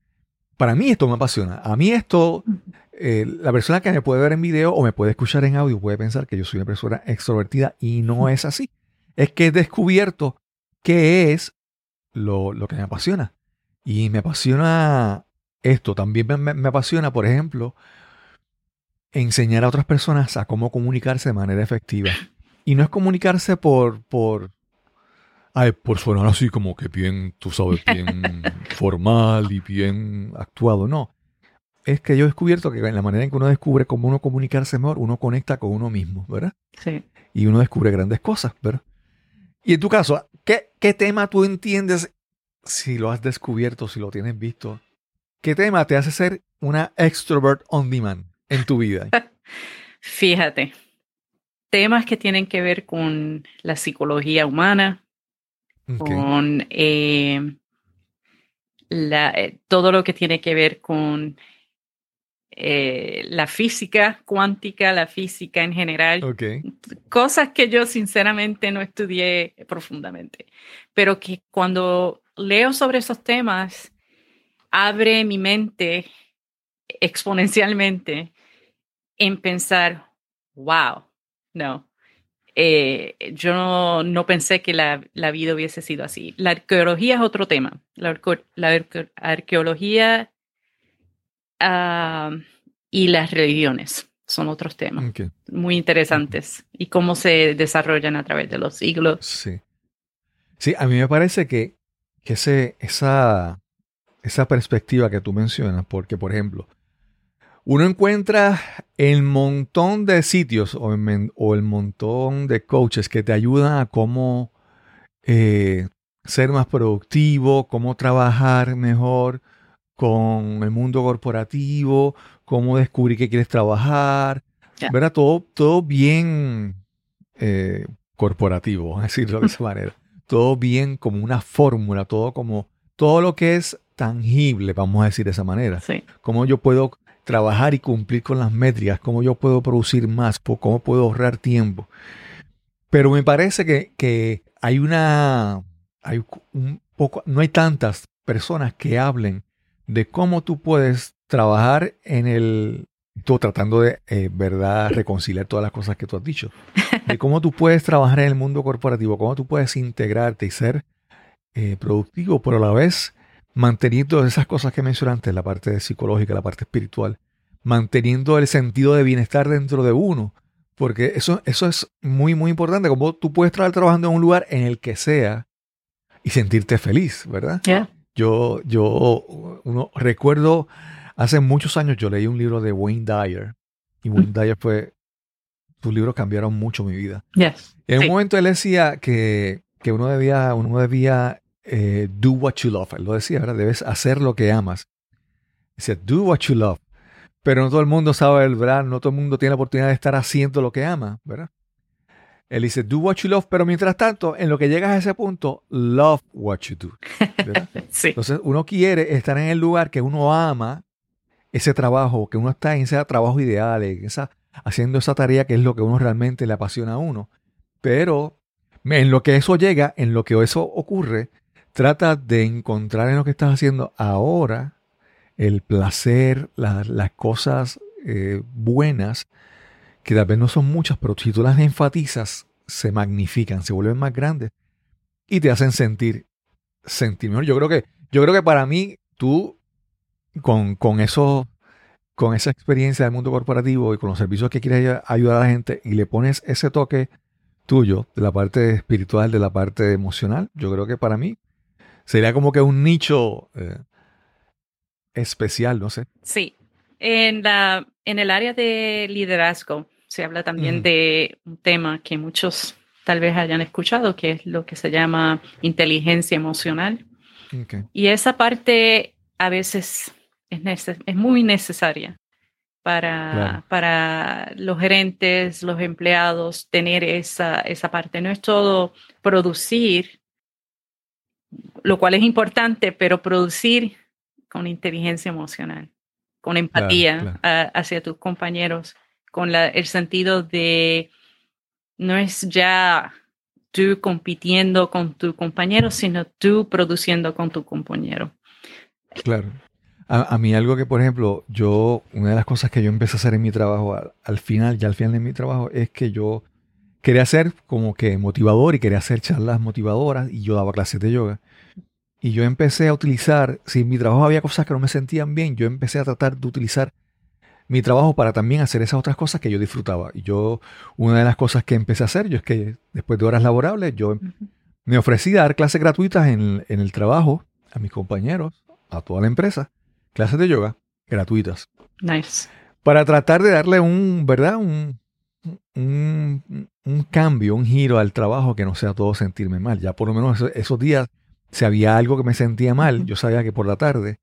Speaker 2: Para mí esto me apasiona. A mí esto, eh, la persona que me puede ver en video o me puede escuchar en audio puede pensar que yo soy una persona extrovertida y no es así. Es que he descubierto qué es lo, que me apasiona. Y me apasiona esto. También me, apasiona, por ejemplo, enseñar a otras personas a cómo comunicarse de manera efectiva. Y no es comunicarse por, por, ay, por sonar así como que bien, tú sabes, bien formal y bien actuado. No. Es que yo he descubierto que en la manera en que uno descubre cómo uno comunicarse mejor, uno conecta con uno mismo, ¿verdad?
Speaker 1: Sí.
Speaker 2: Y uno descubre grandes cosas, ¿verdad? Y en tu caso, ¿qué, qué tema tú entiendes, si lo has descubierto, si lo tienes visto, qué tema te hace ser una extrovert on demand en tu vida?
Speaker 1: Fíjate, temas que tienen que ver con la psicología humana, con eh, la, eh, todo lo que tiene que ver con eh, la física cuántica, la física en general. Cosas que yo sinceramente no estudié profundamente, pero que cuando leo sobre esos temas, abre mi mente exponencialmente en pensar, wow, no. Eh, yo no, pensé que la, vida hubiese sido así. La arqueología es otro tema. La, arqueología ah, y las religiones son otros temas muy interesantes y cómo se desarrollan a través de los siglos.
Speaker 2: Sí. Sí, a mí me parece que, que ese, esa, esa perspectiva que tú mencionas, porque por ejemplo, uno encuentra el montón de sitios o, el montón de coaches que te ayudan a cómo eh, ser más productivo, cómo trabajar mejor con el mundo corporativo, cómo descubrir que quieres trabajar, ¿verdad? Todo, todo bien eh, corporativo, a decirlo de esa manera. Todo bien como una fórmula, todo como todo lo que es tangible, vamos a decir de esa manera.
Speaker 1: Sí.
Speaker 2: Cómo yo puedo trabajar y cumplir con las métricas, cómo yo puedo producir más, cómo puedo ahorrar tiempo. Pero me parece que, hay una, hay un poco, no hay tantas personas que hablen de cómo tú puedes trabajar en el, tú tratando de, eh, ¿verdad?, reconciliar todas las cosas que tú has dicho, de cómo tú puedes trabajar en el mundo corporativo, cómo tú puedes integrarte y ser eh, productivo, pero a la vez manteniendo esas cosas que mencionaste, la parte psicológica, la parte espiritual, manteniendo el sentido de bienestar dentro de uno. Porque eso, eso es muy, muy importante. Como tú puedes estar trabajando en un lugar en el que sea y sentirte feliz, ¿verdad? Yo, yo uno, recuerdo hace muchos años yo leí un libro de Wayne Dyer. Y Wayne Dyer fue. Sus libros cambiaron mucho mi vida. En un momento él decía que, que uno debía, uno debía eh, do what you love. Él lo decía, ¿verdad? Debes hacer lo que amas. Dice, do what you love. Pero no todo el mundo sabe, ¿verdad? No todo el mundo tiene la oportunidad de estar haciendo lo que ama, ¿verdad? Él dice, do what you love, pero mientras tanto, en lo que llegas a ese punto, love what you do.
Speaker 1: sí.
Speaker 2: Entonces, uno quiere estar en el lugar que uno ama ese trabajo, que uno está en ese trabajo ideal, esa, haciendo esa tarea que es lo que uno realmente le apasiona a uno. Pero en lo que eso llega, en lo que eso ocurre, Trata de encontrar en lo que estás haciendo ahora el placer, las cosas eh, buenas, que tal vez no son muchas, pero si tú las enfatizas, se magnifican, se vuelven más grandes y te hacen sentir, sentir mejor. Yo creo que, yo creo que para mí, tú, con, con eso, con esa experiencia del mundo corporativo y con los servicios que quieres ayudar a la gente y le pones ese toque tuyo de la parte espiritual, de la parte emocional, yo creo que para mí Sería como que un nicho eh, especial, no sé.
Speaker 1: Sí. En, la, en el área de liderazgo se habla también de un tema que muchos tal vez hayan escuchado, que es lo que se llama inteligencia emocional. Y esa parte a veces es, es muy necesaria para, para los gerentes, los empleados, tener esa, esa parte. No es todo producir, lo cual es importante, pero producir con inteligencia emocional, con empatía hacia tus compañeros, con la, el sentido de no es ya tú compitiendo con tu compañero, sino tú produciendo con tu compañero.
Speaker 2: Claro. A, mí algo que, por ejemplo, yo, una de las cosas que yo empecé a hacer en mi trabajo, al, final, ya al final de mi trabajo, es que yo quería ser como que motivador y quería hacer charlas motivadoras y yo daba clases de yoga. Y yo empecé a utilizar, si en mi trabajo había cosas que no me sentían bien, yo empecé a tratar de utilizar mi trabajo para también hacer esas otras cosas que yo disfrutaba. Y yo, una de las cosas que empecé a hacer, yo es que después de horas laborables, yo me ofrecí a dar clases gratuitas en, en el trabajo a mis compañeros, a toda la empresa clases de yoga gratuitas.
Speaker 1: Nice.
Speaker 2: Para tratar de darle un, ¿verdad? Un, un, cambio, un giro al trabajo que no sea todo sentirme mal. Ya por lo menos esos, días, si había algo que me sentía mal, yo sabía que por la tarde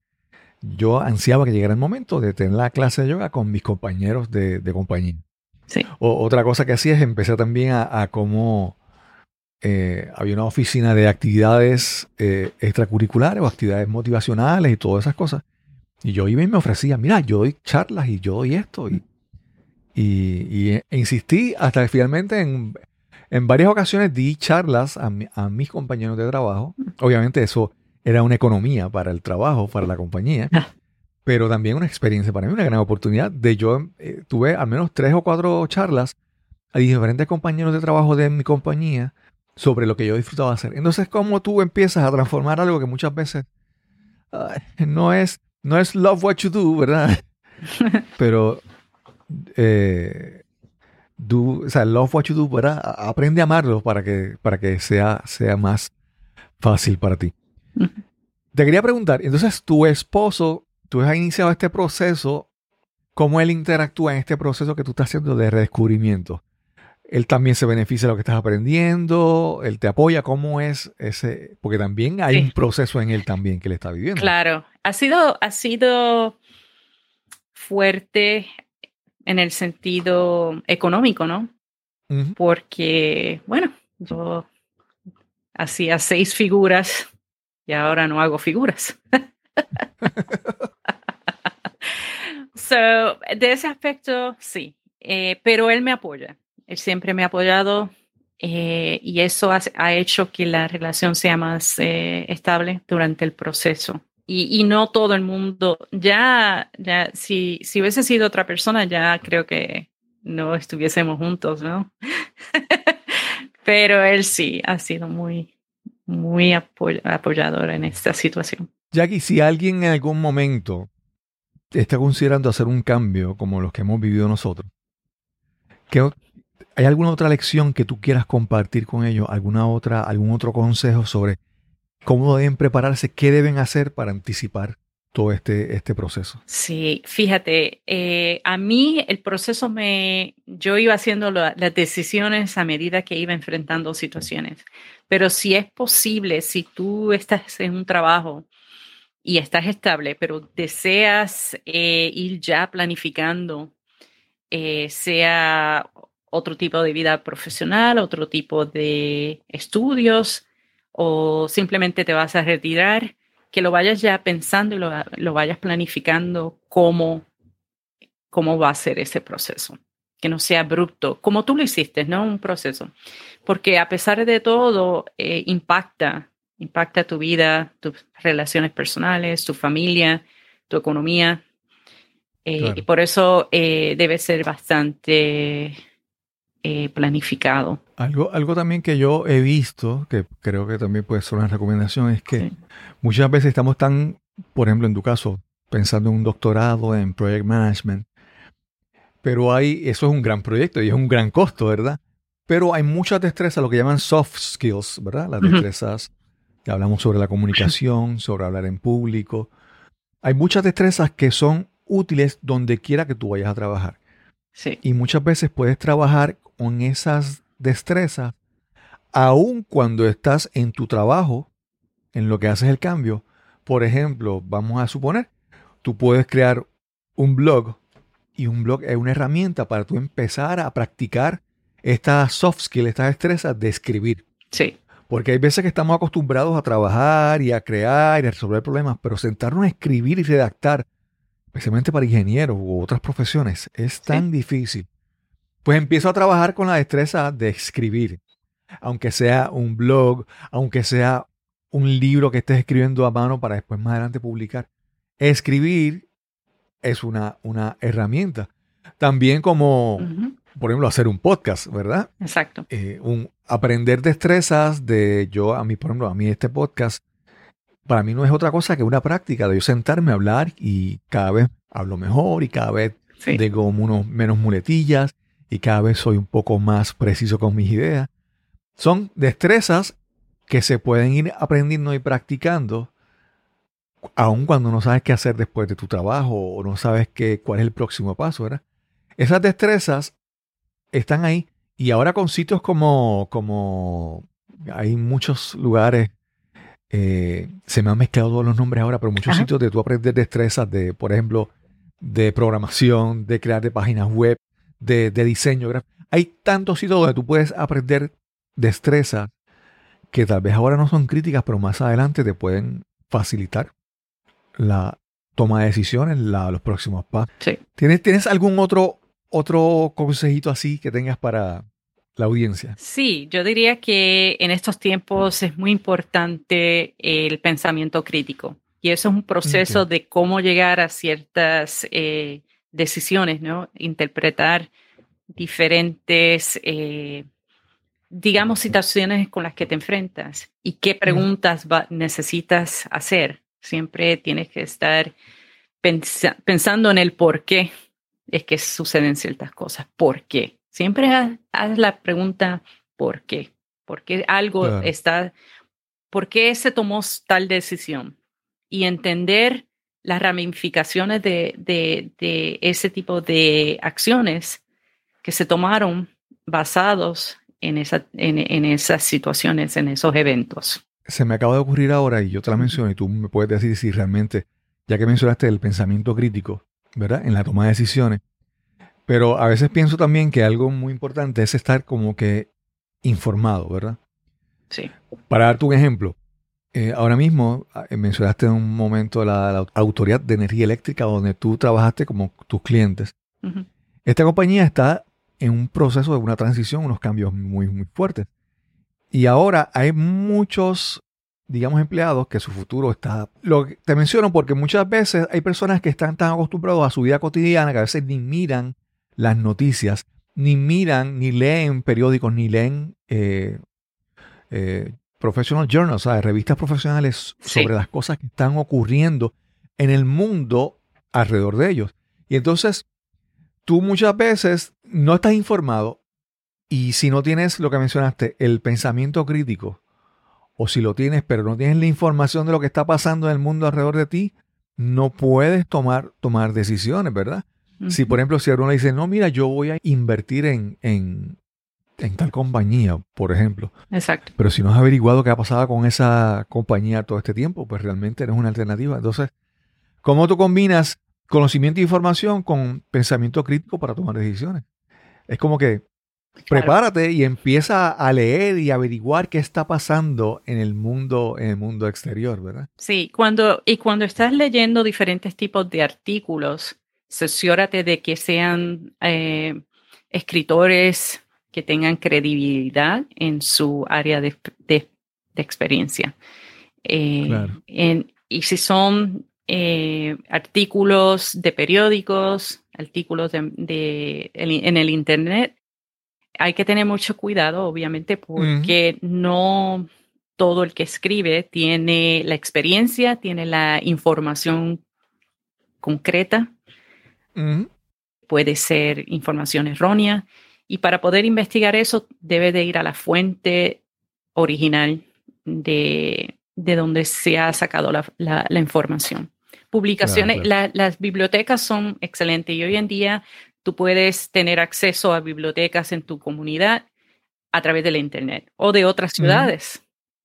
Speaker 2: yo ansiaba que llegara el momento de tener la clase de yoga con mis compañeros de, compañía.
Speaker 1: Sí.
Speaker 2: otra cosa que hacía es empecé también a, a cómo eh, había una oficina de actividades eh, extracurriculares o actividades motivacionales y todas esas cosas. Y yo iba y me ofrecía, mira, yo doy charlas y yo doy esto. Y, y, insistí hasta que finalmente en, en, varias ocasiones di charlas a, a, mis compañeros de trabajo. Obviamente eso era una economía para el trabajo, para la compañía, ah. pero también una experiencia para mí, una gran oportunidad de yo eh, tuve al menos tres o cuatro charlas a diferentes compañeros de trabajo de mi compañía sobre lo que yo disfrutaba hacer. Entonces, como tú empiezas a transformar algo que muchas veces no es no es love what you do, ¿verdad? Pero, eh, o sea, love what you do, ¿verdad? Aprende a amarlo para que, para que sea, sea más fácil para ti. Te quería preguntar, entonces tu esposo, tú has iniciado este proceso, ¿cómo él interactúa en este proceso que tú estás haciendo de redescubrimiento? Él también se beneficia de lo que estás aprendiendo, él te apoya, ¿cómo es ese? Porque también hay un proceso en él también que él está viviendo.
Speaker 1: Claro, ha sido, ha sido fuerte en el sentido económico, ¿no? Porque, bueno, yo hacía seis figuras y ahora no hago figuras. so, de ese aspecto, sí, eh, pero él me apoya. Él siempre me ha apoyado eh, y eso ha, hecho que la relación sea más eh, estable durante el proceso y, no todo el mundo, ya, ya, si, si hubiese sido otra persona, ya creo que no estuviésemos juntos, ¿no? Pero él sí ha sido muy, muy apoyador en esta situación.
Speaker 2: Jackie, si alguien en algún momento está considerando hacer un cambio como los que hemos vivido nosotros, ¿hay alguna otra lección que tú quieras compartir con ellos? ¿Alguna otra, algún otro consejo sobre cómo deben prepararse, qué deben hacer para anticipar todo este, este proceso.
Speaker 1: Sí, fíjate, eh, a mí el proceso me, yo iba haciendo las decisiones a medida que iba enfrentando situaciones, pero si es posible, si tú estás en un trabajo y estás estable, pero deseas eh, ir ya planificando, eh, sea otro tipo de vida profesional, otro tipo de estudios, o simplemente te vas a retirar, que lo vayas ya pensando y lo, vayas planificando cómo, cómo va a ser ese proceso, que no sea abrupto, como tú lo hiciste, ¿no? Un proceso, porque a pesar de todo, eh, impacta, impacta tu vida, tus relaciones personales, tu familia, tu economía, eh, y por eso eh, debe ser bastante planificado.
Speaker 2: Algo, algo también que yo he visto, que creo que también puede ser una recomendación, es que muchas veces estamos tan, por ejemplo, en tu caso, pensando en un doctorado en project management, pero hay, eso es un gran proyecto y es un gran costo, ¿verdad? Pero hay muchas destrezas, lo que llaman soft skills, ¿verdad? Las destrezas, que hablamos sobre la comunicación, sobre hablar en público. Hay muchas destrezas que son útiles donde quiera que tú vayas a trabajar.
Speaker 1: Sí.
Speaker 2: Y muchas veces puedes trabajar con esas destrezas aun cuando estás en tu trabajo, en lo que haces el cambio. Por ejemplo, vamos a suponer, tú puedes crear un blog y un blog es una herramienta para tú empezar a practicar estas soft skills, estas destrezas de escribir.
Speaker 1: Sí.
Speaker 2: Porque hay veces que estamos acostumbrados a trabajar y a crear y a resolver problemas, pero sentarnos a escribir y redactar, especialmente para ingenieros u otras profesiones, es tan difícil. Pues empiezo a trabajar con la destreza de escribir, aunque sea un blog, aunque sea un libro que estés escribiendo a mano para después más adelante publicar. Escribir es una, una herramienta. También como, por ejemplo, hacer un podcast, ¿verdad?
Speaker 1: Exacto.
Speaker 2: Eh, un, aprender destrezas de yo, a mí, por ejemplo, a mí este podcast, para mí no es otra cosa que una práctica de yo sentarme a hablar y cada vez hablo mejor y cada vez digo unos menos muletillas y cada vez soy un poco más preciso con mis ideas. Son destrezas que se pueden ir aprendiendo y practicando aun cuando no sabes qué hacer después de tu trabajo o no sabes qué, cuál es el próximo paso, ¿verdad? Esas destrezas están ahí y ahora con sitios como, como hay muchos lugares, eh, se me han mezclado todos los nombres ahora, pero muchos sitios de tú aprender destrezas de, por ejemplo, de programación, de crear de páginas web, de, de diseño. Hay tantos sitios donde tú puedes aprender destrezas que tal vez ahora no son críticas, pero más adelante te pueden facilitar la toma de decisiones, la, los próximos pasos. ¿Tienes, ¿Tienes algún otro, otro consejito así que tengas para la audiencia?
Speaker 1: Sí, yo diría que en estos tiempos es muy importante el pensamiento crítico. Y eso es un proceso de cómo llegar a ciertas eh, decisiones, ¿no? Interpretar diferentes, eh, digamos, situaciones con las que te enfrentas y qué preguntas necesitas hacer Siempre tienes que estar pensando en el por qué es que suceden ciertas cosas. ¿Por qué? Siempre haz, la pregunta ¿por qué? ¿Por qué algo está, por qué se tomó tal decisión? Y entender las ramificaciones de, de, ese tipo de acciones que se tomaron basados en, esa, en esas situaciones, en esos eventos
Speaker 2: se me acaba de ocurrir ahora y yo te la menciono y tú me puedes decir si realmente, ya que mencionaste el pensamiento crítico, ¿verdad? En la toma de decisiones. Pero a veces pienso también que algo muy importante es estar como que informado, ¿verdad?
Speaker 1: Sí.
Speaker 2: Para darte un ejemplo, eh, ahora mismo ah, eh, mencionaste en un momento la, Autoridad de Energía Eléctrica donde tú trabajaste como tus clientes. Esta compañía está en un proceso de una transición, unos cambios muy, muy fuertes. Y ahora hay muchos, digamos, empleados que su futuro está... Lo te menciono porque muchas veces hay personas que están tan acostumbrados a su vida cotidiana que a veces ni miran las noticias, ni miran, ni leen periódicos, ni leen eh, eh, professional journals, sea, revistas profesionales sobre las cosas que están ocurriendo en el mundo alrededor de ellos. Y entonces, tú muchas veces no estás informado y si no tienes lo que mencionaste, el pensamiento crítico, o si lo tienes pero no tienes la información de lo que está pasando en el mundo alrededor de ti, no puedes tomar, tomar decisiones, ¿verdad? Si, por ejemplo, si uno le dice, no, mira, yo voy a invertir en, en, en, tal compañía, por ejemplo.
Speaker 1: Exacto.
Speaker 2: Pero si no has averiguado qué ha pasado con esa compañía todo este tiempo, pues realmente no es una alternativa. Entonces, ¿cómo tú combinas conocimiento e información con pensamiento crítico para tomar decisiones? Es como que Prepárate y empieza a leer y averiguar qué está pasando en el mundo, en el mundo exterior, ¿verdad?
Speaker 1: Sí, cuando, y cuando estás leyendo diferentes tipos de artículos, cerciórate de que sean eh, escritores que tengan credibilidad en su área de, experiencia. Eh, claro. y si son eh, artículos de periódicos, artículos de, en el Internet, hay que tener mucho cuidado, obviamente, porque no todo el que escribe tiene la experiencia, tiene la información concreta. Puede ser información errónea. Y para poder investigar eso, debe de ir a la fuente original de, de donde se ha sacado la, la, información. Publicaciones, las bibliotecas son excelentes y hoy en día Tú puedes tener acceso a bibliotecas en tu comunidad a través de la Internet o de otras ciudades,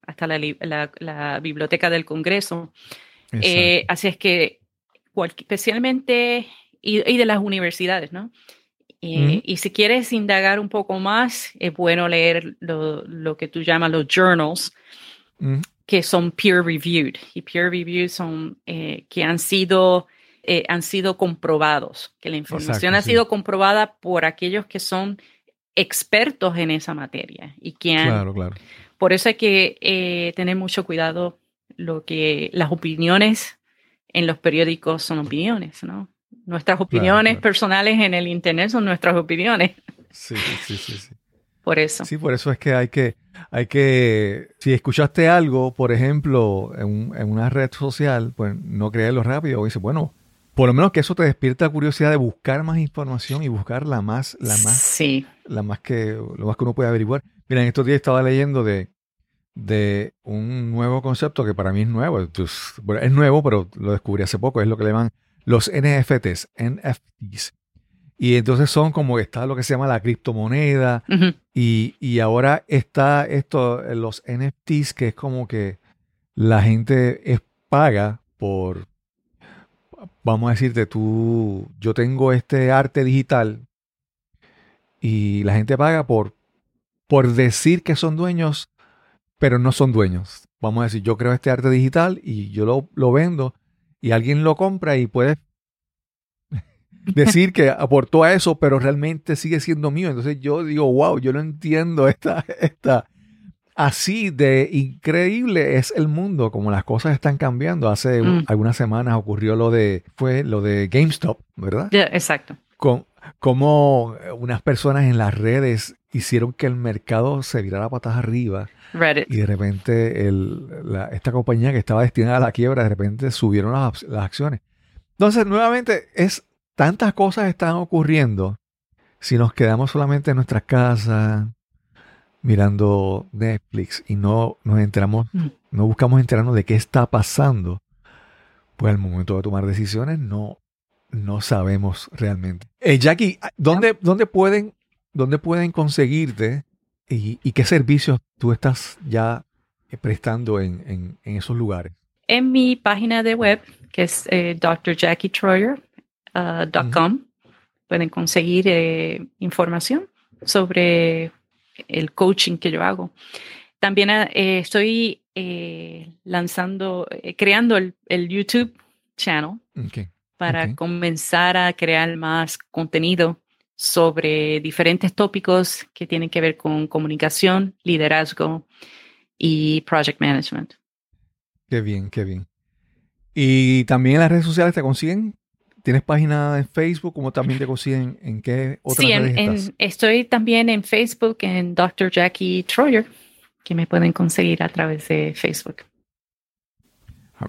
Speaker 1: hasta la, Biblioteca del Congreso. Eh, así es que, especialmente, y, de las universidades, ¿no? Eh, y si quieres indagar un poco más, es bueno leer lo, que tú llamas los journals, que son peer reviewed. Y peer reviewed son eh, que han sido, han sido comprobados, que la información ha sido comprobada por aquellos que son expertos en esa materia y que claro, claro. por eso hay que eh, tener mucho cuidado lo que las opiniones en los periódicos son opiniones, ¿no? Nuestras opiniones personales en el internet son nuestras opiniones.
Speaker 2: Sí, sí, sí, sí.
Speaker 1: Por eso.
Speaker 2: Sí, por eso es que hay que, hay que, si escuchaste algo, por ejemplo, en, en una red social, pues no creerlo rápido. Dice, bueno, por lo menos que eso te despierta la curiosidad de buscar más información y buscar la más, la más,
Speaker 1: sí.
Speaker 2: la más que, lo más que uno puede averiguar. Mira, en estos días estaba leyendo de, de un nuevo concepto que para mí es nuevo. es nuevo, pero lo descubrí hace poco. Es lo que le llaman los NFTs, NFTs. Y entonces son como está lo que se llama la criptomoneda. y, y, ahora está esto, los NFTs, que es como que la gente es paga por vamos a decirte, tú, yo tengo este arte digital y la gente paga por, por decir que son dueños, pero no son dueños. Vamos a decir, yo creo este arte digital y yo lo, lo vendo y alguien lo compra y puede decir que aportó a eso, pero realmente sigue siendo mío. Entonces yo digo, wow, yo no entiendo esta, esta, Así de increíble es el mundo, como las cosas están cambiando. Hace mm. algunas semanas ocurrió lo de, fue lo de GameStop, ¿verdad?
Speaker 1: exacto.
Speaker 2: Con, como unas personas en las redes hicieron que el mercado se virara patas arriba.
Speaker 1: Reddit.
Speaker 2: Y de repente esta compañía que estaba destinada a la quiebra, de repente subieron las, las acciones. Entonces, nuevamente, es tantas cosas están ocurriendo. Si nos quedamos solamente en nuestras casas, mirando Netflix y no nos enteramos, mm. no buscamos enterarnos de qué está pasando, pues al momento de tomar decisiones no, no sabemos realmente. Eh, Jackie, ¿dónde, ¿dónde, pueden, ¿dónde pueden conseguirte y, qué servicios tú estás ya eh, prestando en, esos lugares?
Speaker 1: En mi página de web, que es eh, drjackietroyer.com, uh, pueden conseguir eh, información sobre el coaching que yo hago. También eh, estoy lanzando, creando el, YouTube channel para comenzar a crear más contenido sobre diferentes tópicos que tienen que ver con comunicación, liderazgo y project management.
Speaker 2: Qué bien, qué bien. Y también en las redes sociales te consiguen ¿Tienes página en Facebook? ¿Cómo también te consiguen? ¿En qué otras sí,
Speaker 1: redes estoy también en Facebook, en Dr. Jackie Troyer, que me pueden conseguir a través de Facebook.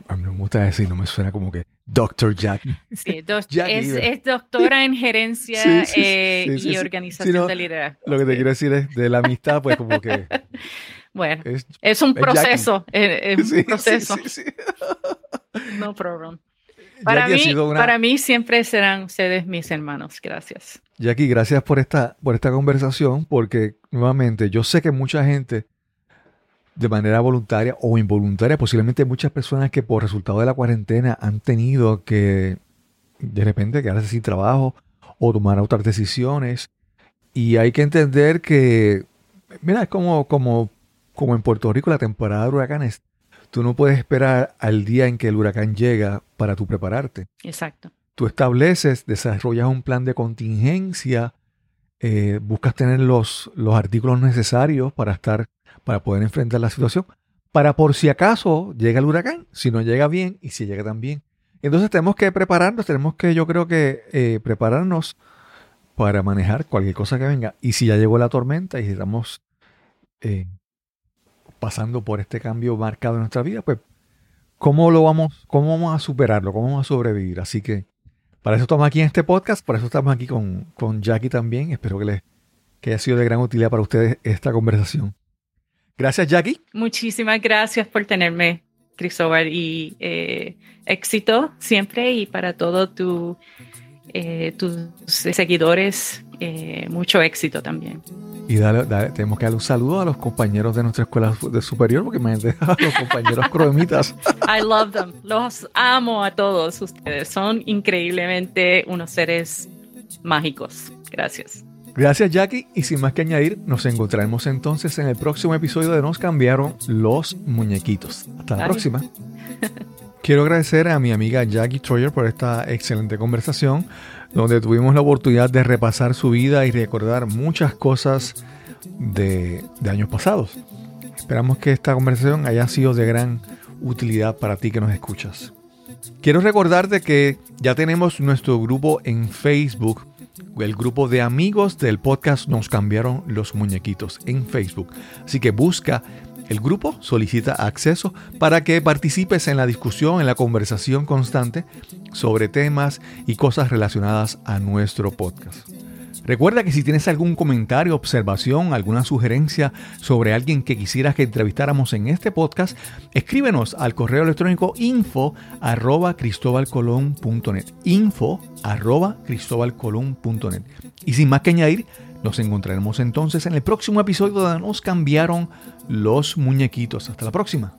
Speaker 2: A, mí me gusta decir, no me suena como que Dr. Jackie.
Speaker 1: Sí, es, doctora en gerencia eh, y organización de liderazgo.
Speaker 2: Lo que te quiero decir es de la amistad, pues como que...
Speaker 1: Bueno, es, un proceso, es, un proceso. No problem. Para mí, para mí siempre serán ustedes mis hermanos. Gracias.
Speaker 2: Jackie, gracias por esta, por esta conversación, porque nuevamente yo sé que mucha gente, de manera voluntaria o involuntaria, posiblemente muchas personas que por resultado de la cuarentena han tenido que de repente quedarse sin trabajo o tomar otras decisiones. Y hay que entender que, mira, es como, como, como en Puerto Rico la temporada de huracanes Tú no puedes esperar al día en que el huracán llega para tú prepararte.
Speaker 1: Exacto.
Speaker 2: Tú estableces, desarrollas un plan de contingencia, eh, buscas tener los, los artículos necesarios para estar, para poder enfrentar la situación, para por si acaso llega el huracán, si no llega bien y si llega también. Entonces tenemos que prepararnos, tenemos que, yo creo que eh, prepararnos para manejar cualquier cosa que venga. Y si ya llegó la tormenta y estamos eh, pasando por este cambio marcado en nuestra vida, pues, ¿cómo lo vamos, cómo vamos a superarlo? ¿Cómo vamos a sobrevivir? Así que para eso estamos aquí en este podcast, por eso estamos aquí con, con Jackie también. Espero que, les, que haya sido de gran utilidad para ustedes esta conversación. Gracias, Jackie.
Speaker 1: Muchísimas gracias por tenerme, Cristóbal, y eh, éxito siempre y para todos tu, eh, tus seguidores eh, mucho éxito también.
Speaker 2: Y tenemos que dar un saludo a los compañeros de nuestra escuela de superior, porque me han dejado los compañeros croemitas.
Speaker 1: I love them. Los amo a todos ustedes. Son increíblemente unos seres mágicos. Gracias.
Speaker 2: Gracias Jackie y sin más que añadir, nos encontraremos entonces en el próximo episodio de Nos cambiaron los muñequitos. Hasta la próxima. Quiero agradecer a mi amiga Jackie Troyer por esta excelente conversación, donde tuvimos la oportunidad de repasar su vida y recordar muchas cosas de, de años pasados. Esperamos que esta conversación haya sido de gran utilidad para ti que nos escuchas. Quiero recordarte que ya tenemos nuestro grupo en Facebook el grupo de amigos del podcast Nos cambiaron los muñequitos en Facebook. Así que busca el grupo, solicita acceso para que participes en la discusión, en la conversación constante sobre temas y cosas relacionadas a nuestro podcast. Recuerda que si tienes algún comentario, observación, alguna sugerencia sobre alguien que quisieras que entrevistáramos en este podcast, escríbenos al correo electrónico info arroba. Info arroba. Y sin más que añadir, nos encontraremos entonces en el próximo episodio donde nos cambiaron los muñequitos. Hasta la próxima.